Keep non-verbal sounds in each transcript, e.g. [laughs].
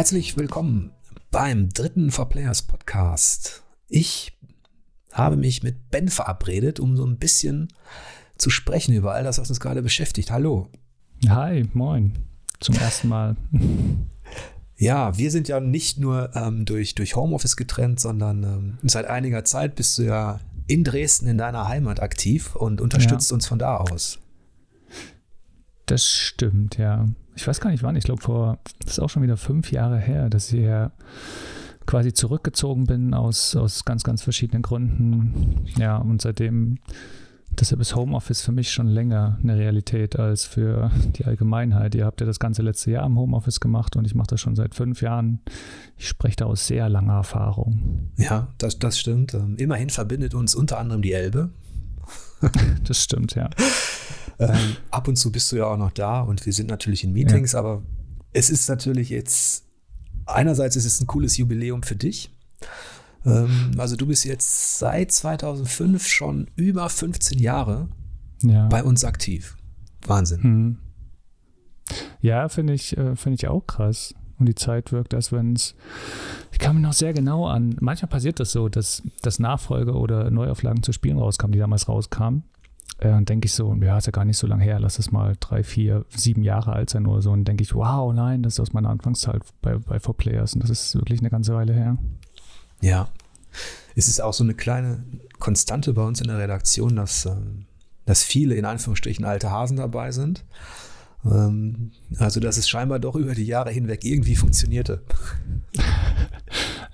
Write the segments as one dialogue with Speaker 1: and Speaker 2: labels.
Speaker 1: Herzlich willkommen beim dritten For Players Podcast. Ich habe mich mit Ben verabredet, um so ein bisschen zu sprechen über all das, was uns gerade beschäftigt. Hallo.
Speaker 2: Hi, moin. Zum ersten Mal. [laughs]
Speaker 1: Ja, wir sind ja nicht nur ähm, durch, durch Homeoffice getrennt, sondern ähm, seit einiger Zeit bist du ja in Dresden in deiner Heimat aktiv und unterstützt ja. uns von da aus.
Speaker 2: Das stimmt, ja. Ich weiß gar nicht wann, ich glaube vor, das ist auch schon wieder fünf Jahre her, dass ich ja quasi zurückgezogen bin aus, aus ganz, ganz verschiedenen Gründen. Ja, und seitdem Deshalb ist Homeoffice für mich schon länger eine Realität als für die Allgemeinheit. Ihr habt ja das ganze letzte Jahr im Homeoffice gemacht und ich mache das schon seit fünf Jahren. Ich spreche da aus sehr langer Erfahrung.
Speaker 1: Ja, das, das stimmt. Ähm, immerhin verbindet uns unter anderem die Elbe. [laughs]
Speaker 2: das stimmt, ja.
Speaker 1: ähm, ab und zu bist du ja auch noch da und wir sind natürlich in Meetings, ja. aber es ist natürlich jetzt, einerseits ist es ein cooles Jubiläum für dich ähm, also du bist jetzt seit 2005 schon über 15 Jahre ja. bei uns aktiv. Wahnsinn. Hm.
Speaker 2: Ja, finde ich, äh, finde ich auch krass. Und die Zeit wirkt, als wenn es. Ich kann mich noch sehr genau an. Manchmal passiert das so, dass, dass Nachfolge oder Neuauflagen zu Spielen rauskamen, die damals rauskamen. Äh, und denke ich so, ja, ist ja gar nicht so lange her, lass es mal drei, vier, sieben Jahre alt sein oder so. Und denke ich, wow, nein, das ist aus meiner Anfangszeit bei, bei 4Players. Und das ist wirklich eine ganze Weile her.
Speaker 1: Ja. Es ist auch so eine kleine Konstante bei uns in der Redaktion, dass, ähm, dass viele in Anführungsstrichen alte Hasen dabei sind. Ähm, also, dass es scheinbar doch über die Jahre hinweg irgendwie funktionierte.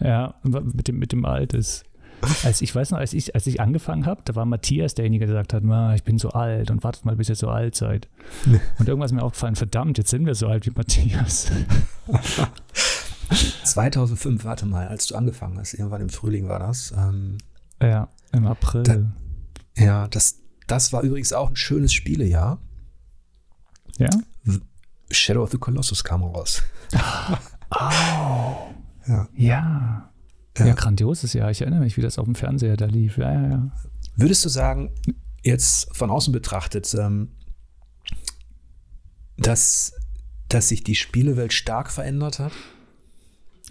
Speaker 2: Ja, mit dem, mit dem Alt ist. Als ich weiß noch, als ich, als ich angefangen habe, da war Matthias derjenige, der gesagt hat, ich bin so alt und wartet mal, bis ihr so alt seid. [laughs] Und irgendwas ist mir aufgefallen, verdammt, jetzt sind wir so alt wie Matthias. [laughs]
Speaker 1: 2005, warte mal, als du angefangen hast, irgendwann im Frühling war das. Ähm,
Speaker 2: ja, im April. Da,
Speaker 1: ja, das, das war übrigens auch ein schönes Spielejahr.
Speaker 2: Ja?
Speaker 1: Shadow of the Colossus kam raus.
Speaker 2: oh. Ja. ja. Ja. grandioses Jahr. Ich erinnere mich, wie das auf dem Fernseher da lief. Ja, ja, ja.
Speaker 1: Würdest du sagen, jetzt von außen betrachtet, ähm, dass, dass sich die Spielewelt stark verändert hat?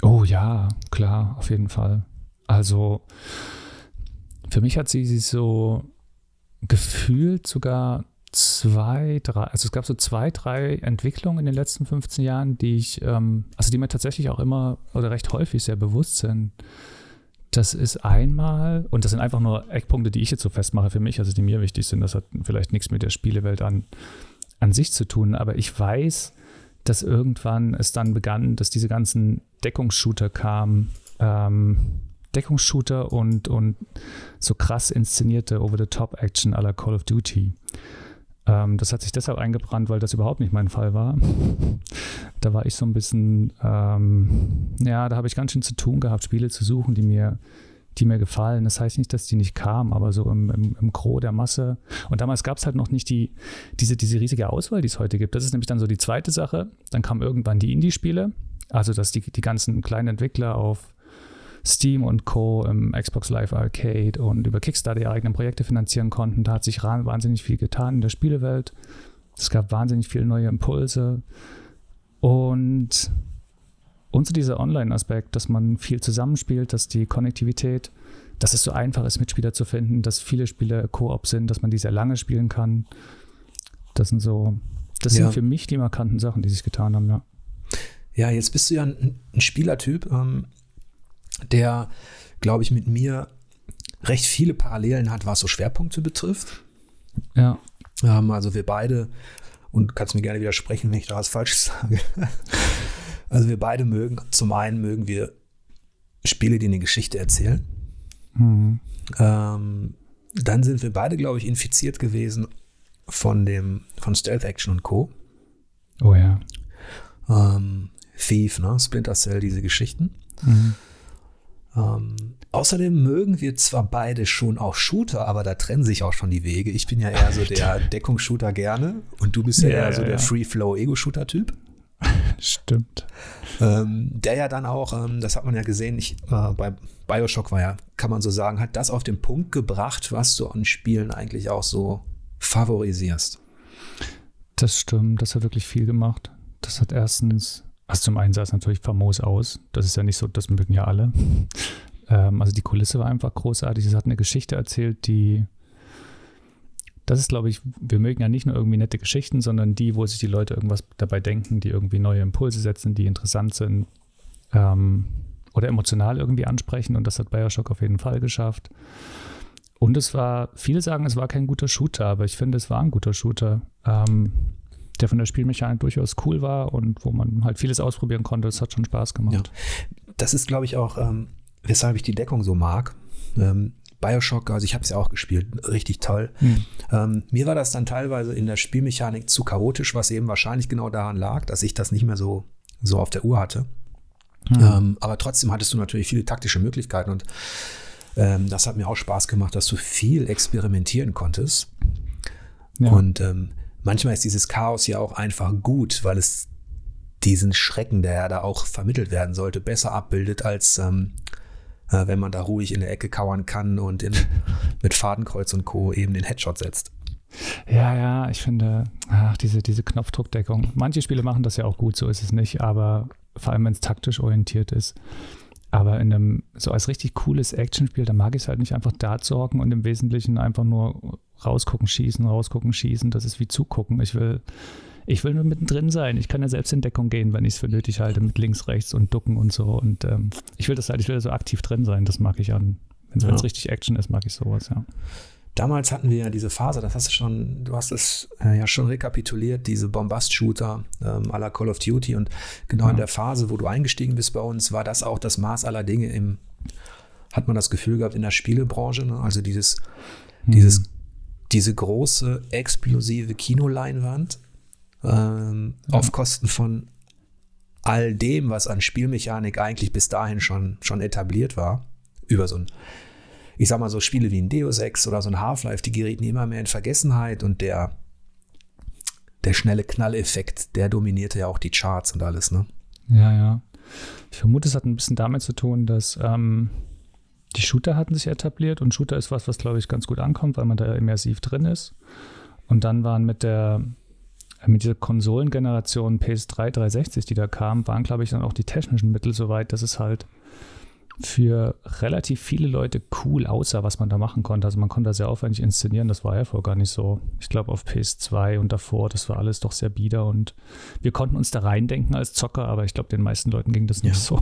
Speaker 2: Oh ja, klar, auf jeden Fall. Also für mich hat sie sich so gefühlt sogar zwei, drei, also es gab so zwei, drei Entwicklungen in den letzten 15 Jahren, die ich, ähm, also die mir tatsächlich auch immer oder recht häufig sehr bewusst sind. Das ist einmal, und das sind einfach nur Eckpunkte, die ich jetzt so festmache für mich, also die mir wichtig sind. Das hat vielleicht nichts mit der Spielewelt an, an sich zu tun, aber ich weiß, dass irgendwann es dann begann, dass diese ganzen Deckungsshooter kamen. Ähm, Deckungsshooter und, und so krass inszenierte Over-the-Top-Action la Call of Duty. Ähm, das hat sich deshalb eingebrannt, weil das überhaupt nicht mein Fall war. [laughs] da war ich so ein bisschen, ähm, ja, da habe ich ganz schön zu tun gehabt, Spiele zu suchen, die mir die mir gefallen. Das heißt nicht, dass die nicht kamen, aber so im, im, im Gros der Masse. Und damals gab es halt noch nicht die, diese, diese riesige Auswahl, die es heute gibt. Das ist nämlich dann so die zweite Sache. Dann kamen irgendwann die Indie-Spiele, also dass die, die ganzen kleinen Entwickler auf Steam und Co. im Xbox Live Arcade und über Kickstarter ihre eigenen Projekte finanzieren konnten. Da hat sich wahnsinnig viel getan in der Spielewelt. Es gab wahnsinnig viele neue Impulse. Und und so dieser Online-Aspekt, dass man viel zusammenspielt, dass die Konnektivität, dass es so einfach ist, Mitspieler zu finden, dass viele Spiele Koop sind, dass man die sehr lange spielen kann. Das sind so, das ja. sind für mich die markanten Sachen, die sich getan haben, ja.
Speaker 1: Ja, jetzt bist du ja ein, ein Spielertyp, ähm, der, glaube ich, mit mir recht viele Parallelen hat, was so Schwerpunkte betrifft.
Speaker 2: Ja.
Speaker 1: Ähm, also wir beide, und kannst mir gerne widersprechen, wenn ich da was Falsches sage. [laughs] Also wir beide mögen, zum einen mögen wir Spiele, die eine Geschichte erzählen. Mhm. Ähm, dann sind wir beide, glaube ich, infiziert gewesen von dem, von Stealth Action und Co.
Speaker 2: Oh ja.
Speaker 1: Ähm, Thief, ne? Splinter Cell, diese Geschichten. Mhm. Ähm, außerdem mögen wir zwar beide schon auch Shooter, aber da trennen sich auch schon die Wege. Ich bin ja eher so der Deckungsshooter gerne und du bist ja, ja eher so ja, der Free-Flow-Ego-Shooter-Typ.
Speaker 2: Stimmt.
Speaker 1: Ähm, der ja dann auch, ähm, das hat man ja gesehen, ich, äh, bei Bioshock war ja, kann man so sagen, hat das auf den Punkt gebracht, was du an Spielen eigentlich auch so favorisierst.
Speaker 2: Das stimmt, das hat wirklich viel gemacht. Das hat erstens also zum einen sah es natürlich famos aus. Das ist ja nicht so, das mögen ja alle. [laughs] ähm, also die Kulisse war einfach großartig. Es hat eine Geschichte erzählt, die das ist, glaube ich, wir mögen ja nicht nur irgendwie nette Geschichten, sondern die, wo sich die Leute irgendwas dabei denken, die irgendwie neue Impulse setzen, die interessant sind ähm, oder emotional irgendwie ansprechen. Und das hat Bioshock auf jeden Fall geschafft. Und es war, viele sagen, es war kein guter Shooter, aber ich finde, es war ein guter Shooter, ähm, der von der Spielmechanik durchaus cool war und wo man halt vieles ausprobieren konnte. Das hat schon Spaß gemacht. Ja.
Speaker 1: Das ist, glaube ich, auch, ähm, weshalb ich die Deckung so mag. Ähm, Bioshock, also ich habe es ja auch gespielt, richtig toll. Hm. Ähm, mir war das dann teilweise in der Spielmechanik zu chaotisch, was eben wahrscheinlich genau daran lag, dass ich das nicht mehr so, so auf der Uhr hatte. Hm. Ähm, aber trotzdem hattest du natürlich viele taktische Möglichkeiten und ähm, das hat mir auch Spaß gemacht, dass du viel experimentieren konntest. Ja. Und ähm, manchmal ist dieses Chaos ja auch einfach gut, weil es diesen Schrecken, der ja da auch vermittelt werden sollte, besser abbildet als ähm, äh, wenn man da ruhig in der Ecke kauern kann und in, [laughs] mit Fadenkreuz und Co. eben den Headshot setzt.
Speaker 2: Ja, ja, ich finde, ach, diese, diese Knopfdruckdeckung. Manche Spiele machen das ja auch gut, so ist es nicht, aber vor allem, wenn es taktisch orientiert ist. Aber in einem, so als richtig cooles Actionspiel, da mag ich es halt nicht einfach da zocken und im Wesentlichen einfach nur rausgucken, schießen, rausgucken, schießen. Das ist wie zugucken. Ich will, ich will nur mittendrin sein. Ich kann ja selbst in Deckung gehen, wenn ich es für nötig halte, mit links, rechts und ducken und so. Und ähm, ich will das halt, ich will so aktiv drin sein. Das mag ich an. Wenn es ja. richtig Action ist, mag ich sowas, ja.
Speaker 1: Damals hatten wir ja diese Phase, das hast du schon, du hast es äh, ja schon rekapituliert, diese Bombast-Shooter ähm, à la Call of Duty. Und genau ja. in der Phase, wo du eingestiegen bist bei uns, war das auch das Maß aller Dinge im, hat man das Gefühl gehabt, in der Spielebranche. Ne? Also dieses, hm. dieses, diese große, explosive Kinoleinwand, ähm, ja. auf Kosten von all dem, was an Spielmechanik eigentlich bis dahin schon, schon etabliert war, über so ein, ich sag mal so Spiele wie ein Deus Ex oder so ein Half-Life, die gerieten immer mehr in Vergessenheit und der, der schnelle Knalleffekt, der dominierte ja auch die Charts und alles, ne?
Speaker 2: Ja, ja. Ich vermute, es hat ein bisschen damit zu tun, dass ähm, die Shooter hatten sich etabliert und Shooter ist was, was glaube ich ganz gut ankommt, weil man da immersiv drin ist. Und dann waren mit der mit dieser Konsolengeneration PS3, 360, die da kam, waren, glaube ich, dann auch die technischen Mittel so weit, dass es halt für relativ viele Leute cool aussah, was man da machen konnte. Also man konnte das sehr aufwendig inszenieren, das war ja vorher gar nicht so. Ich glaube auf PS2 und davor, das war alles doch sehr bieder und wir konnten uns da reindenken als Zocker, aber ich glaube, den meisten Leuten ging das nicht ja. so.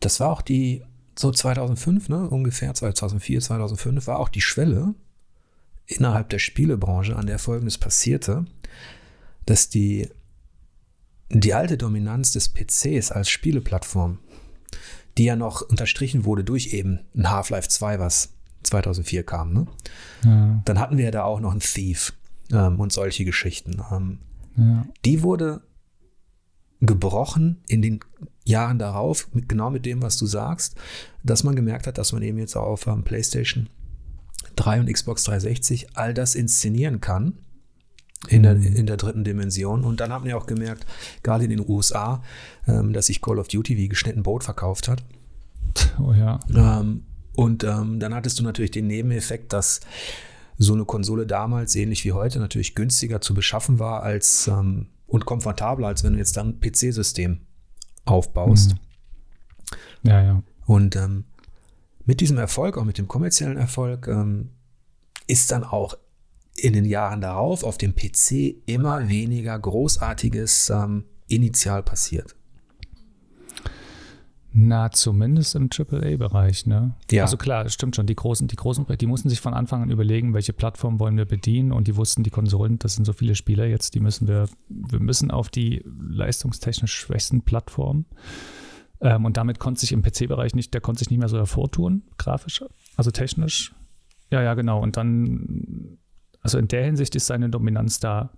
Speaker 1: Das war auch die, so 2005, ne, ungefähr 2004, 2005, war auch die Schwelle innerhalb der Spielebranche, an der Folgendes passierte dass die, die alte Dominanz des PCs als Spieleplattform, die ja noch unterstrichen wurde durch eben ein Half-Life 2, was 2004 kam, ne? Ja. dann hatten wir ja da auch noch ein Thief ähm, und solche Geschichten. Ähm, ja. Die wurde gebrochen in den Jahren darauf, mit, genau mit dem, was du sagst, dass man gemerkt hat, dass man eben jetzt auch auf ähm, PlayStation 3 und Xbox 360 all das inszenieren kann in der, in der dritten Dimension. Und dann haben wir auch gemerkt, gerade in den USA, ähm, dass sich Call of Duty wie geschnitten Boot verkauft hat.
Speaker 2: Oh ja.
Speaker 1: Ähm, und ähm, dann hattest du natürlich den Nebeneffekt, dass so eine Konsole damals, ähnlich wie heute, natürlich günstiger zu beschaffen war als ähm, und komfortabler, als wenn du jetzt dann ein PC-System aufbaust.
Speaker 2: Mhm. Ja, ja.
Speaker 1: Und ähm, mit diesem Erfolg, auch mit dem kommerziellen Erfolg, ähm, ist dann auch in den Jahren darauf auf dem PC immer weniger Großartiges ähm, initial passiert.
Speaker 2: Na, zumindest im AAA-Bereich, ne? Ja. Also klar, stimmt schon. Die großen, die großen, die mussten sich von Anfang an überlegen, welche Plattform wollen wir bedienen und die wussten, die Konsolen, das sind so viele Spieler jetzt, die müssen wir, wir müssen auf die leistungstechnisch schwächsten Plattformen. Ähm, und damit konnte sich im PC-Bereich nicht, der konnte sich nicht mehr so hervortun, grafisch, also technisch. Ja, ja, genau. Und dann also in der Hinsicht ist seine Dominanz da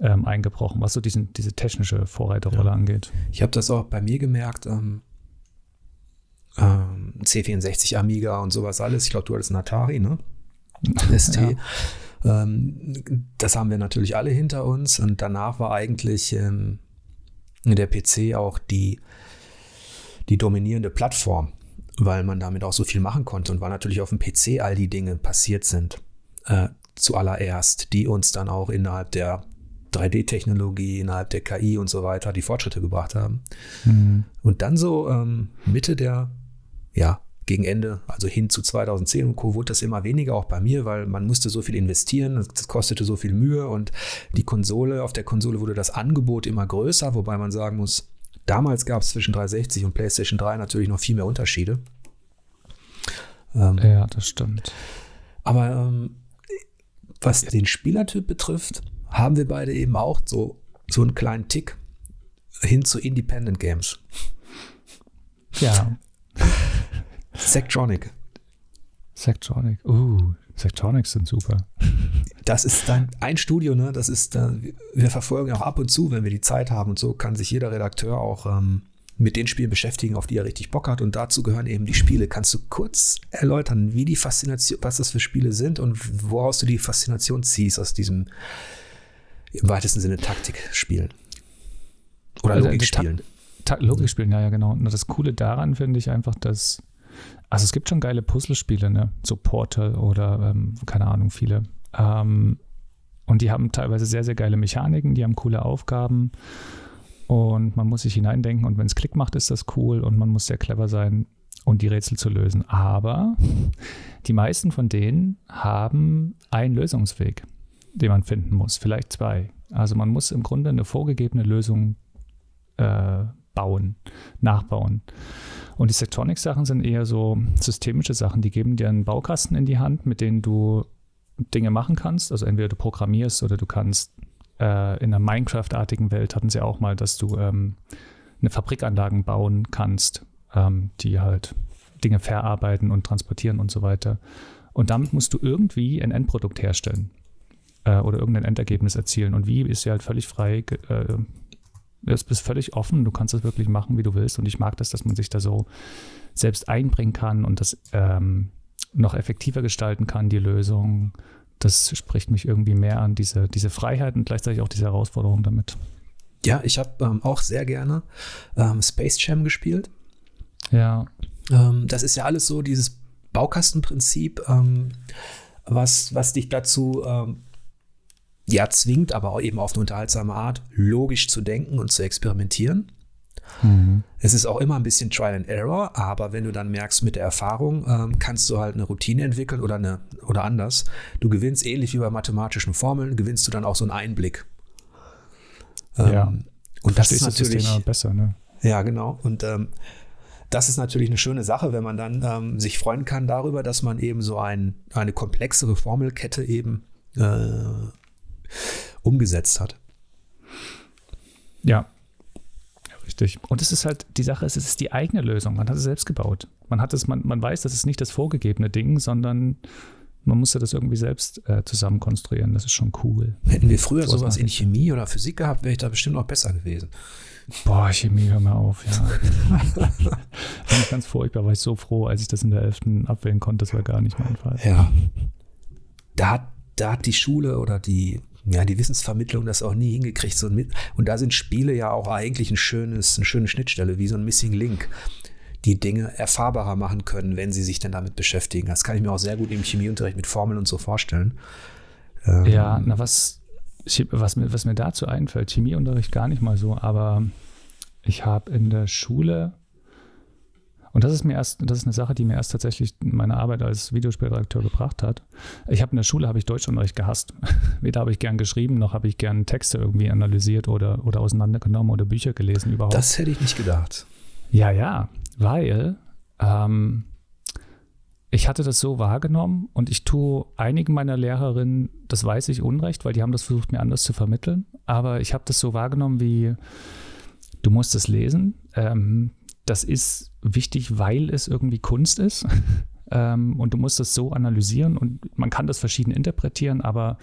Speaker 2: ähm, eingebrochen, was so diesen, diese technische Vorreiterrolle ja. angeht.
Speaker 1: Ich habe das auch bei mir gemerkt. Ähm, ähm, C64 Amiga und sowas alles. Ich glaube, du hattest einen Atari, ne? ST. [laughs] Ja. Ähm, das haben wir natürlich alle hinter uns. Und danach war eigentlich ähm, der PC auch die, die dominierende Plattform, weil man damit auch so viel machen konnte und weil natürlich auf dem PC all die Dinge passiert sind. Äh, zuallererst, die uns dann auch innerhalb der 3D-Technologie, innerhalb der KI und so weiter die Fortschritte gebracht haben. Mhm. Und dann so ähm, Mitte der, ja, gegen Ende, also hin zu 2010 und Co., wurde das immer weniger, auch bei mir, weil man musste so viel investieren, das kostete so viel Mühe und die Konsole, auf der Konsole wurde das Angebot immer größer, wobei man sagen muss, damals gab es zwischen 360 und PlayStation 3 natürlich noch viel mehr Unterschiede.
Speaker 2: Ähm, ja, das stimmt.
Speaker 1: Aber ähm, was den Spielertyp betrifft, haben wir beide eben auch so, so einen kleinen Tick hin zu Independent Games.
Speaker 2: Ja.
Speaker 1: Sectronic.
Speaker 2: Sectronic. Uh, Sectronics sind super.
Speaker 1: Das ist dann ein Studio, ne? Das ist, äh, wir verfolgen auch ab und zu, wenn wir die Zeit haben und so, kann sich jeder Redakteur auch ähm, mit den Spielen beschäftigen, auf die er richtig Bock hat. Und dazu gehören eben die Spiele. Kannst du kurz erläutern, wie die Faszination, was das für Spiele sind und woraus du die Faszination ziehst aus diesem im weitesten Sinne Taktik spielen?
Speaker 2: Oder also Logik spielen? Ta Ta Logik spielen, ja, ja, genau. Und das Coole daran finde ich einfach, dass also es gibt schon geile Puzzlespiele, ne? So Portal oder ähm, keine Ahnung, viele. Ähm, und die haben teilweise sehr, sehr geile Mechaniken, die haben coole Aufgaben und man muss sich hineindenken und wenn es Klick macht, ist das cool und man muss sehr clever sein, um die Rätsel zu lösen. Aber die meisten von denen haben einen Lösungsweg, den man finden muss, vielleicht zwei. Also man muss im Grunde eine vorgegebene Lösung äh, bauen, nachbauen. Und die Sectronics-Sachen sind eher so systemische Sachen, die geben dir einen Baukasten in die Hand, mit denen du Dinge machen kannst. Also entweder du programmierst oder du kannst äh, in einer Minecraft-artigen Welt hatten sie auch mal, dass du ähm, eine Fabrikanlagen bauen kannst, ähm, die halt Dinge verarbeiten und transportieren und so weiter. Und damit musst du irgendwie ein Endprodukt herstellen äh, oder irgendein Endergebnis erzielen. Und wie ist ja halt völlig frei. Äh, du bist völlig offen, du kannst das wirklich machen, wie du willst. Und ich mag das, dass man sich da so selbst einbringen kann und das ähm, noch effektiver gestalten kann, die Lösung das spricht mich irgendwie mehr an, diese, diese Freiheit und gleichzeitig auch diese Herausforderung damit.
Speaker 1: Ja, ich habe ähm, auch sehr gerne ähm, Space Jam gespielt.
Speaker 2: Ja.
Speaker 1: Ähm, das ist ja alles so dieses Baukastenprinzip, ähm, was, was dich dazu ähm, ja zwingt, aber auch eben auf eine unterhaltsame Art, logisch zu denken und zu experimentieren. Mhm. Es ist auch immer ein bisschen Trial and Error, aber wenn du dann merkst, mit der Erfahrung ähm, kannst du halt eine Routine entwickeln oder, eine, oder anders. Du gewinnst ähnlich wie bei mathematischen Formeln, gewinnst du dann auch so einen Einblick.
Speaker 2: Ähm, ja. Und das ist natürlich das besser, ne?
Speaker 1: Ja, genau. Und ähm, das ist natürlich eine schöne Sache, wenn man dann ähm, sich freuen kann darüber, dass man eben so ein, eine komplexere Formelkette eben äh, umgesetzt hat.
Speaker 2: Ja, Richtig. Und es ist halt, die Sache ist, es ist die eigene Lösung. Man hat es selbst gebaut. Man hat es, man, man weiß, das ist nicht das vorgegebene Ding, sondern man musste das irgendwie selbst äh, zusammen konstruieren. Das ist schon cool.
Speaker 1: Hätten wir früher so sowas in Chemie oder Physik gehabt, wäre ich da bestimmt auch besser gewesen.
Speaker 2: Boah, Chemie, hör mal auf, ja. [laughs] Fand ich ganz furchtbar, war ich so froh, als ich das in der 11. abwählen konnte. Das war gar nicht mein Fall.
Speaker 1: Ja. Da hat, da hat die Schule oder die ja, die Wissensvermittlung das auch nie hingekriegt. So mit, und da sind Spiele ja auch eigentlich ein schönes, eine schöne Schnittstelle, wie so ein Missing Link, die Dinge erfahrbarer machen können, wenn sie sich dann damit beschäftigen. Das kann ich mir auch sehr gut im Chemieunterricht mit Formeln und so vorstellen.
Speaker 2: Ähm, ja, na was, was, mir, was mir dazu einfällt, Chemieunterricht gar nicht mal so, aber ich habe in der Schule und das ist mir erst, das ist eine Sache, die mir erst tatsächlich meine Arbeit als Videospielredakteur gebracht hat. Ich habe in der Schule habe ich Deutschunterricht gehasst. [laughs] Weder habe ich gern geschrieben, noch habe ich gern Texte irgendwie analysiert oder, oder auseinandergenommen oder Bücher gelesen überhaupt.
Speaker 1: Das hätte ich nicht gedacht.
Speaker 2: Ja, ja, weil ähm, ich hatte das so wahrgenommen und ich tue einigen meiner Lehrerinnen, das weiß ich unrecht, weil die haben das versucht, mir anders zu vermitteln. Aber ich habe das so wahrgenommen wie, du musst es lesen. Ähm, das ist wichtig, weil es irgendwie Kunst ist. [laughs] ähm, und du musst das so analysieren und man kann das verschieden interpretieren, aber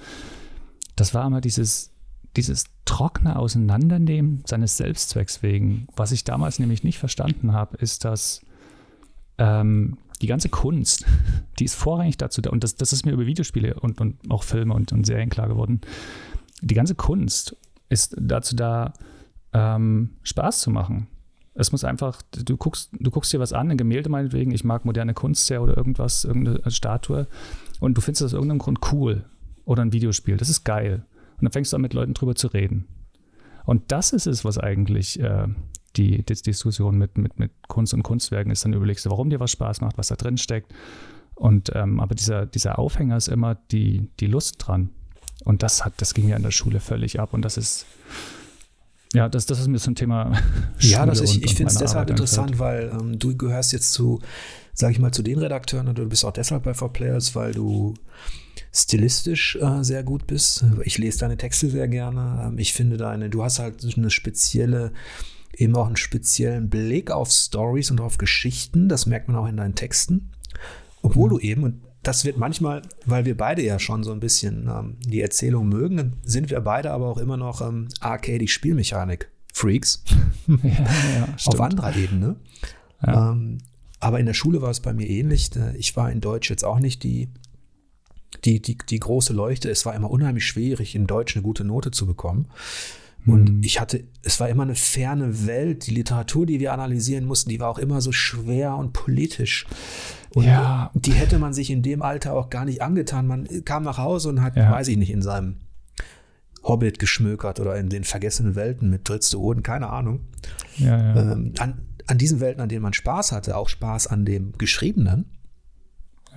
Speaker 2: das war immer dieses, dieses trockene Auseinandernehmen seines Selbstzwecks wegen. Was ich damals nämlich nicht verstanden habe, ist, dass ähm, die ganze Kunst, die ist vorrangig dazu da, und das, das ist mir über Videospiele und, und auch Filme und, und Serien klar geworden, die ganze Kunst ist dazu da, ähm, Spaß zu machen. Es muss einfach, du guckst, du guckst dir was an, ein Gemälde meinetwegen, ich mag moderne Kunst sehr oder irgendwas, irgendeine Statue, und du findest das aus irgendeinem Grund cool oder ein Videospiel. Das ist geil. Und dann fängst du an, mit Leuten drüber zu reden. Und das ist es, was eigentlich äh, die, die, Diskussion mit, mit, mit Kunst und Kunstwerken ist. Dann überlegst du, warum dir was Spaß macht, was da drin steckt. Und ähm, aber dieser, dieser Aufhänger ist immer die, die Lust dran. Und das hat, das ging ja in der Schule völlig ab. Und das ist, ja, das, das ist mir so ein Thema.
Speaker 1: Schule [laughs] ja, das ich, ich finde es deshalb interessant, weil ähm, du gehörst jetzt zu, sag ich mal, zu den Redakteuren und du bist auch deshalb bei 4Players, weil du stilistisch äh, sehr gut bist. Ich lese deine Texte sehr gerne. Ähm, ich finde deine, du hast halt eine spezielle, eben auch einen speziellen Blick auf Stories und auf Geschichten. Das merkt man auch in deinen Texten. Obwohl mhm. du eben, und das wird manchmal, weil wir beide ja schon so ein bisschen ähm, die Erzählung mögen, sind wir beide aber auch immer noch ähm, Arcade-Spielmechanik-Freaks. [laughs] ja, ja, [laughs] auf anderer Ebene. Ja. Ähm, aber in der Schule war es bei mir ähnlich. Ich war in Deutsch jetzt auch nicht die die, die, die große Leuchte. Es war immer unheimlich schwierig, in Deutsch eine gute Note zu bekommen. Und mhm. ich hatte, es war immer eine ferne Welt. Die Literatur, die wir analysieren mussten, die war auch immer so schwer und politisch. Und ja. die hätte man sich in dem Alter auch gar nicht angetan. Man kam nach Hause und hat, ja. weiß ich nicht, in seinem Hobbit geschmökert oder in den vergessenen Welten mit Dritzte Oden, keine Ahnung. Ja, ähm, an, an diesen Welten, an denen man Spaß hatte, auch Spaß an dem Geschriebenen.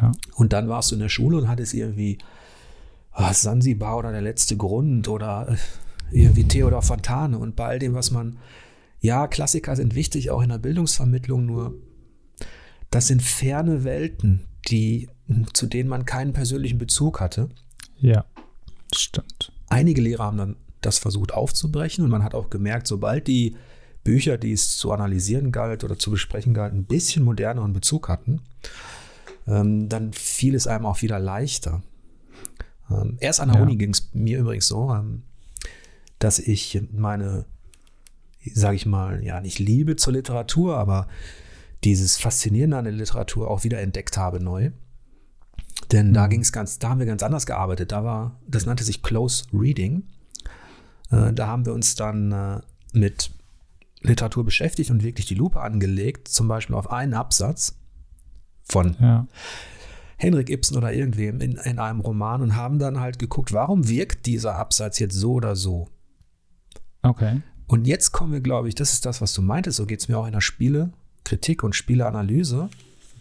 Speaker 1: Ja. Und dann warst du in der Schule und hattest irgendwie oh, Sansibar oder der letzte Grund oder äh, irgendwie Theodor Fontane und bei all dem, was man, ja, Klassiker sind wichtig, auch in der Bildungsvermittlung, nur das sind ferne Welten, die, zu denen man keinen persönlichen Bezug hatte.
Speaker 2: Ja, stimmt.
Speaker 1: Einige Lehrer haben dann das versucht aufzubrechen und man hat auch gemerkt, sobald die Bücher, die es zu analysieren galt oder zu besprechen galt, ein bisschen moderneren Bezug hatten, ähm, dann fiel es einem auch wieder leichter. Ähm, erst an der ja. Uni ging es mir übrigens so, ähm, dass ich meine, sage ich mal, ja, nicht Liebe zur Literatur, aber dieses Faszinierende an der Literatur auch wieder entdeckt habe neu. Denn mhm. da ging es ganz, da haben wir ganz anders gearbeitet. Da war, das nannte sich Close Reading. Äh, da haben wir uns dann äh, mit Literatur beschäftigt und wirklich die Lupe angelegt, zum Beispiel auf einen Absatz von ja. Henrik Ibsen oder irgendwem in, in einem Roman und haben dann halt geguckt, warum wirkt dieser Absatz jetzt so oder so.
Speaker 2: Okay.
Speaker 1: Und jetzt kommen wir, glaube ich, das ist das, was du meintest, so geht es mir auch in der Spielekritik und Spieleanalyse,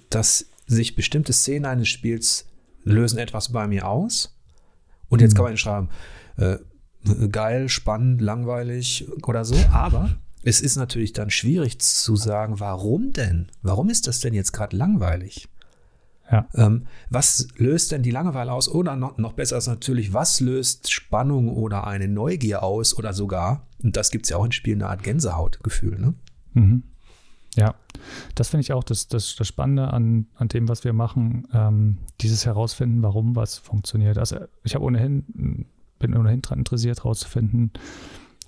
Speaker 1: dass sich bestimmte Szenen eines Spiels lösen etwas bei mir aus. Und jetzt mhm. kann man schreiben, äh, geil, spannend, langweilig oder so, aber es ist natürlich dann schwierig zu sagen, warum denn? Warum ist das denn jetzt gerade langweilig? Ja. Ähm, was löst denn die Langeweile aus? Oder noch, noch, besser ist natürlich, was löst Spannung oder eine Neugier aus? Oder sogar, und das gibt es ja auch in Spielen, eine Art Gänsehautgefühl. Ne?
Speaker 2: Mhm. Ja, das finde ich auch das, das, das Spannende an, an dem, was wir machen, ähm, dieses Herausfinden, warum was funktioniert. Also ich habe ohnehin, bin ohnehin daran interessiert, herauszufinden,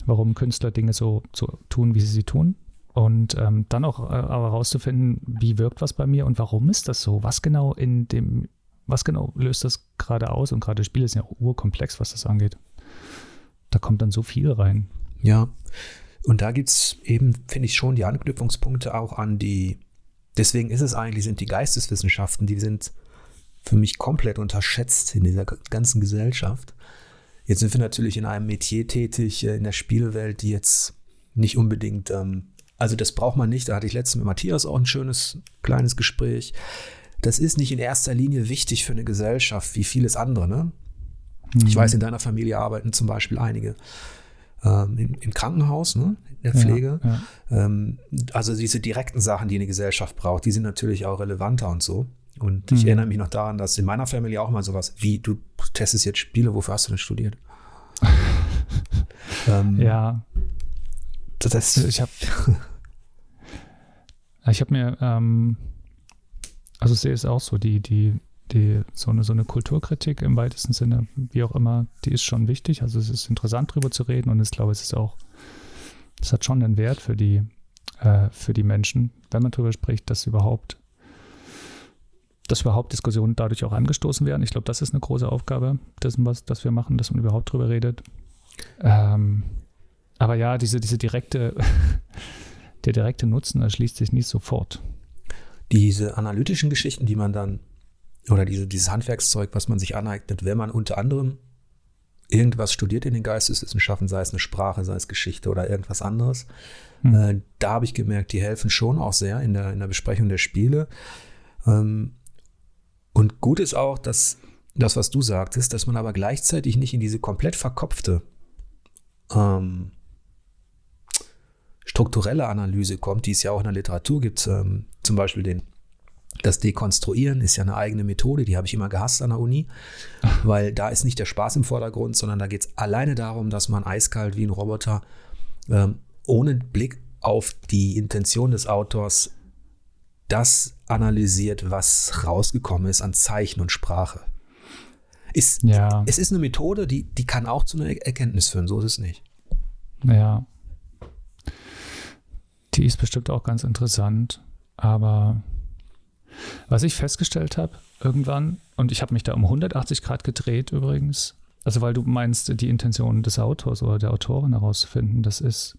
Speaker 2: warum Künstler Dinge so, so tun, wie sie sie tun. Und ähm, dann auch äh, aber herauszufinden, wie wirkt was bei mir und warum ist das so? Was genau in dem, was genau löst das gerade aus? Und gerade Spiele sind ja urkomplex, was das angeht. Da kommt dann so viel rein.
Speaker 1: Ja. Und da gibt es eben, finde ich, schon die Anknüpfungspunkte auch an die, deswegen ist es eigentlich, sind die Geisteswissenschaften, die sind für mich komplett unterschätzt in dieser ganzen Gesellschaft. Jetzt sind wir natürlich in einem Metier tätig, äh, in der Spielewelt, die jetzt nicht unbedingt, ähm, also das braucht man nicht. Da hatte ich letztens mit Matthias auch ein schönes kleines Gespräch. Das ist nicht in erster Linie wichtig für eine Gesellschaft wie vieles andere. Ne? Mhm. Ich weiß, in deiner Familie arbeiten zum Beispiel einige ähm, im, im, Krankenhaus, ne? in der Pflege. Ja, ja. Ähm, also diese direkten Sachen, die eine Gesellschaft braucht, die sind natürlich auch relevanter und so. Und ich mhm. erinnere mich noch daran, dass in meiner Familie auch mal sowas wie, du testest jetzt Spiele, wofür hast du denn studiert? [laughs]
Speaker 2: ähm, ja. Das, ich habe [laughs] ich habe mir, ähm, also sehe es auch so, die, die, die, so eine, so eine Kulturkritik im weitesten Sinne, wie auch immer, die ist schon wichtig. Also es ist interessant drüber zu reden und ich glaube, es ist auch, es hat schon einen Wert für die, äh, für die Menschen, wenn man darüber spricht, dass überhaupt dass überhaupt Diskussionen dadurch auch angestoßen werden. Ich glaube, das ist eine große Aufgabe dessen, was das wir machen, dass man überhaupt drüber redet. Ähm, aber ja, diese, diese direkte, [laughs] der direkte Nutzen erschließt sich nicht sofort.
Speaker 1: Diese analytischen Geschichten, die man dann, oder diese, dieses Handwerkszeug, was man sich aneignet, wenn man unter anderem irgendwas studiert in den Geisteswissenschaften, sei es eine Sprache, sei es Geschichte oder irgendwas anderes. Mhm. Äh, da habe ich gemerkt, die helfen schon auch sehr in der, in der Besprechung der Spiele. Ähm, und gut ist auch, dass das, was du sagtest, dass man aber gleichzeitig nicht in diese komplett verkopfte ähm, strukturelle Analyse kommt, die es ja auch in der Literatur gibt, ähm, zum Beispiel den das Dekonstruieren ist ja eine eigene Methode, die habe ich immer gehasst an der Uni, [laughs] weil da ist nicht der Spaß im Vordergrund, sondern da geht es alleine darum, dass man eiskalt wie ein Roboter ähm, ohne Blick auf die Intention des Autors das analysiert, was rausgekommen ist an Zeichen und Sprache. Ist, ja. Es ist eine Methode, die, die kann auch zu einer Erkenntnis führen, so ist es nicht.
Speaker 2: Ja. Die ist bestimmt auch ganz interessant, aber was ich festgestellt habe irgendwann, und ich habe mich da um 180 Grad gedreht übrigens, also weil du meinst, die Intention des Autors oder der Autorin herauszufinden, das ist,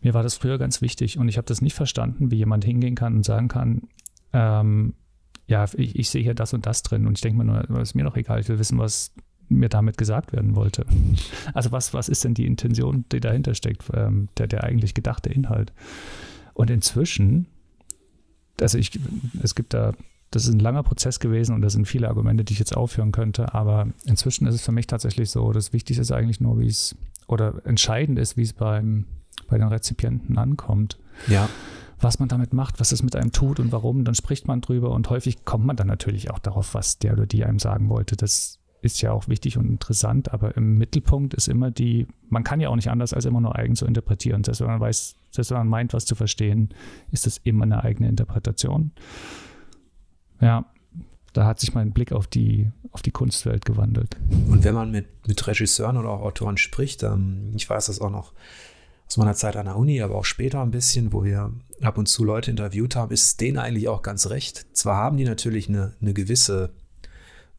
Speaker 2: mir war das früher ganz wichtig und ich habe das nicht verstanden, wie jemand hingehen kann und sagen kann, ähm, ja, ich, ich, sehe hier das und das drin und ich denke mir nur, ist mir doch egal, ich will wissen, was mir damit gesagt werden wollte. Also was, was ist denn die Intention, die dahinter steckt, ähm, der, der eigentlich gedachte Inhalt? Und inzwischen also ich, es gibt da, das ist ein langer Prozess gewesen und da sind viele Argumente, die ich jetzt aufführen könnte, aber inzwischen ist es für mich tatsächlich so, das Wichtigste ist eigentlich nur, wie es, oder entscheidend ist, wie es beim, bei den Rezipienten ankommt.
Speaker 1: Ja.
Speaker 2: Was man damit macht, was es mit einem tut und warum, dann spricht man drüber und häufig kommt man dann natürlich auch darauf, was der oder die einem sagen wollte. Das ist ja auch wichtig und interessant, aber im Mittelpunkt ist immer die, man kann ja auch nicht anders als immer nur eigen zu interpretieren. Selbst wenn man weiß, selbst wenn man meint, was zu verstehen, ist das immer eine eigene Interpretation. Ja, da hat sich mein Blick auf die, auf die Kunstwelt gewandelt.
Speaker 1: Und wenn man mit, mit Regisseuren oder auch Autoren spricht, ähm, ich weiß das auch noch aus meiner Zeit an der Uni, aber auch später ein bisschen, wo wir ab und zu Leute interviewt haben, ist denen eigentlich auch ganz recht. Zwar haben die natürlich eine, eine gewisse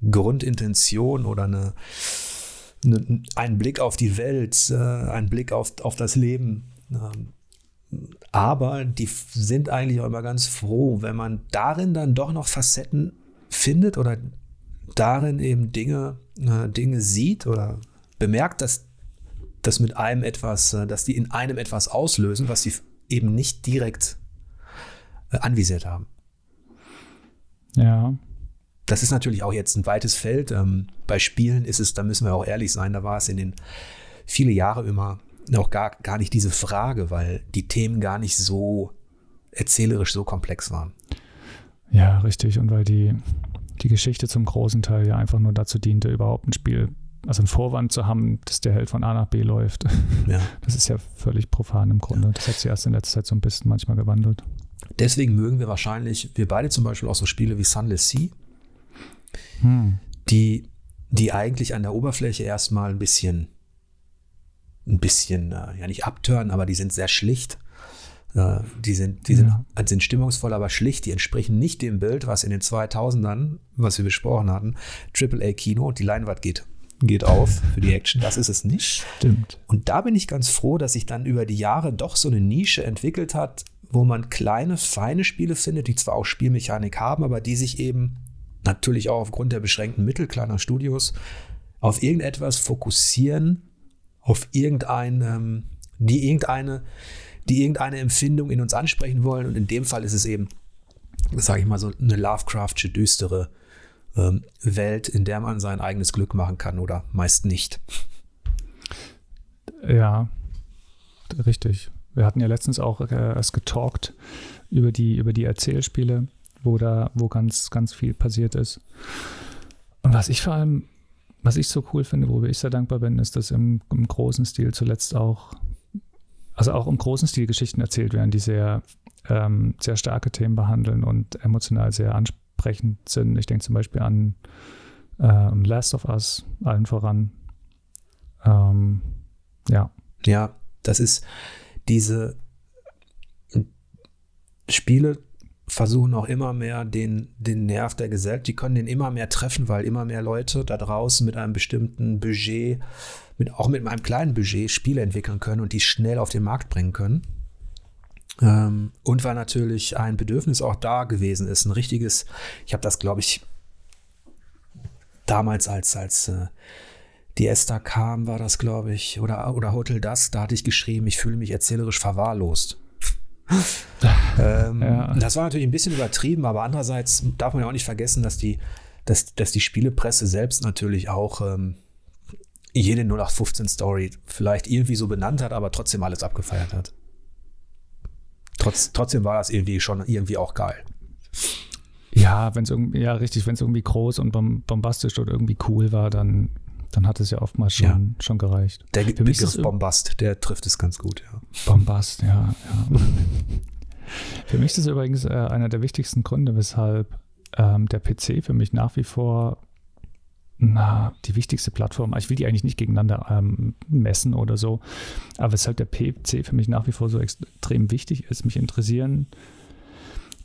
Speaker 1: Grundintention oder eine, eine, ein Blick auf die Welt, äh, ein Blick auf, auf das Leben. Ähm, aber die sind eigentlich auch immer ganz froh, wenn man darin dann doch noch Facetten findet oder darin eben Dinge, äh, Dinge sieht oder bemerkt, dass das mit einem etwas, äh, dass die in einem etwas auslösen, was sie eben nicht direkt anvisiert haben.
Speaker 2: Ja,
Speaker 1: das ist natürlich auch jetzt ein weites Feld. Ähm, bei Spielen ist es, da müssen wir auch ehrlich sein, da war es in den viele Jahre immer noch gar, gar nicht diese Frage, weil die Themen gar nicht so erzählerisch so komplex waren.
Speaker 2: Ja, richtig. Und weil die, die Geschichte zum großen Teil ja einfach nur dazu diente, überhaupt ein Spiel, also einen Vorwand zu haben, dass der Held von A nach B läuft. [laughs] Ja. Das ist ja völlig profan im Grunde. Ja. Das hat sich erst in letzter Zeit so ein bisschen manchmal gewandelt.
Speaker 1: Deswegen mögen wir wahrscheinlich, wir beide zum Beispiel auch so Spiele wie Sunless Sea, hm. die, die eigentlich an der Oberfläche erstmal ein bisschen, ein bisschen, äh, ja nicht abtören, aber die sind sehr schlicht. Äh, die sind, die sind, ja. sind stimmungsvoll, aber schlicht. Die entsprechen nicht dem Bild, was in den 2000ern, was wir besprochen hatten, AAA-Kino, die Leinwand geht geht auf für die Action. Das ist es nicht.
Speaker 2: Stimmt.
Speaker 1: Und da bin ich ganz froh, dass sich dann über die Jahre doch so eine Nische entwickelt hat, wo man kleine, feine Spiele findet, die zwar auch Spielmechanik haben, aber die sich eben natürlich auch aufgrund der beschränkten Mittel kleiner Studios auf irgendetwas fokussieren, auf irgendeine, die irgendeine, die irgendeine Empfindung in uns ansprechen wollen. Und in dem Fall ist es eben, sage ich mal, so eine Lovecraftsche, düstere ähm, Welt, in der man sein eigenes Glück machen kann oder meist nicht.
Speaker 2: Ja, richtig. Wir hatten ja letztens auch äh, erst getalkt über die, über die Erzählspiele wo da, wo ganz, ganz viel passiert ist. Und was ich vor allem, was ich so cool finde, worüber ich sehr dankbar bin, ist, dass im, im großen Stil zuletzt auch, also auch im großen Stil Geschichten erzählt werden, die sehr, ähm, sehr starke Themen behandeln und emotional sehr ansprechend sind. Ich denke zum Beispiel an ähm, Last of Us, allen voran. Ähm, ja.
Speaker 1: Ja, das ist diese Spiele versuchen auch immer mehr den, den Nerv der Gesellschaft, die können den immer mehr treffen, weil immer mehr Leute da draußen mit einem bestimmten Budget, mit, auch mit einem kleinen Budget Spiele entwickeln können und die schnell auf den Markt bringen können. Ähm, und weil natürlich ein Bedürfnis auch da gewesen ist, ein richtiges, ich habe das, glaube ich, damals als, als äh, die Esther kam, war das, glaube ich, oder, oder Hotel Das, da hatte ich geschrieben, ich fühle mich erzählerisch verwahrlost. Ähm, ja. Das war natürlich ein bisschen übertrieben, aber andererseits darf man ja auch nicht vergessen, dass die, dass, dass die Spielepresse selbst natürlich auch ähm, jede 0815-Story vielleicht irgendwie so benannt hat, aber trotzdem alles abgefeiert hat. Trotz, trotzdem war das irgendwie schon irgendwie auch geil.
Speaker 2: Ja, wenn es irgendwie, ja, richtig, wenn es irgendwie groß und bombastisch oder irgendwie cool war, dann, dann hat es ja oftmals schon, ja. schon gereicht.
Speaker 1: Der Für Begriff Bombast, der trifft es ganz gut, ja.
Speaker 2: Bombast, ja, ja. [laughs] für mich ist das übrigens äh, einer der wichtigsten Gründe, weshalb ähm, der PC für mich nach wie vor na, die wichtigste Plattform, ich will die eigentlich nicht gegeneinander ähm, messen oder so, aber weshalb der PC für mich nach wie vor so extrem wichtig ist, mich interessieren.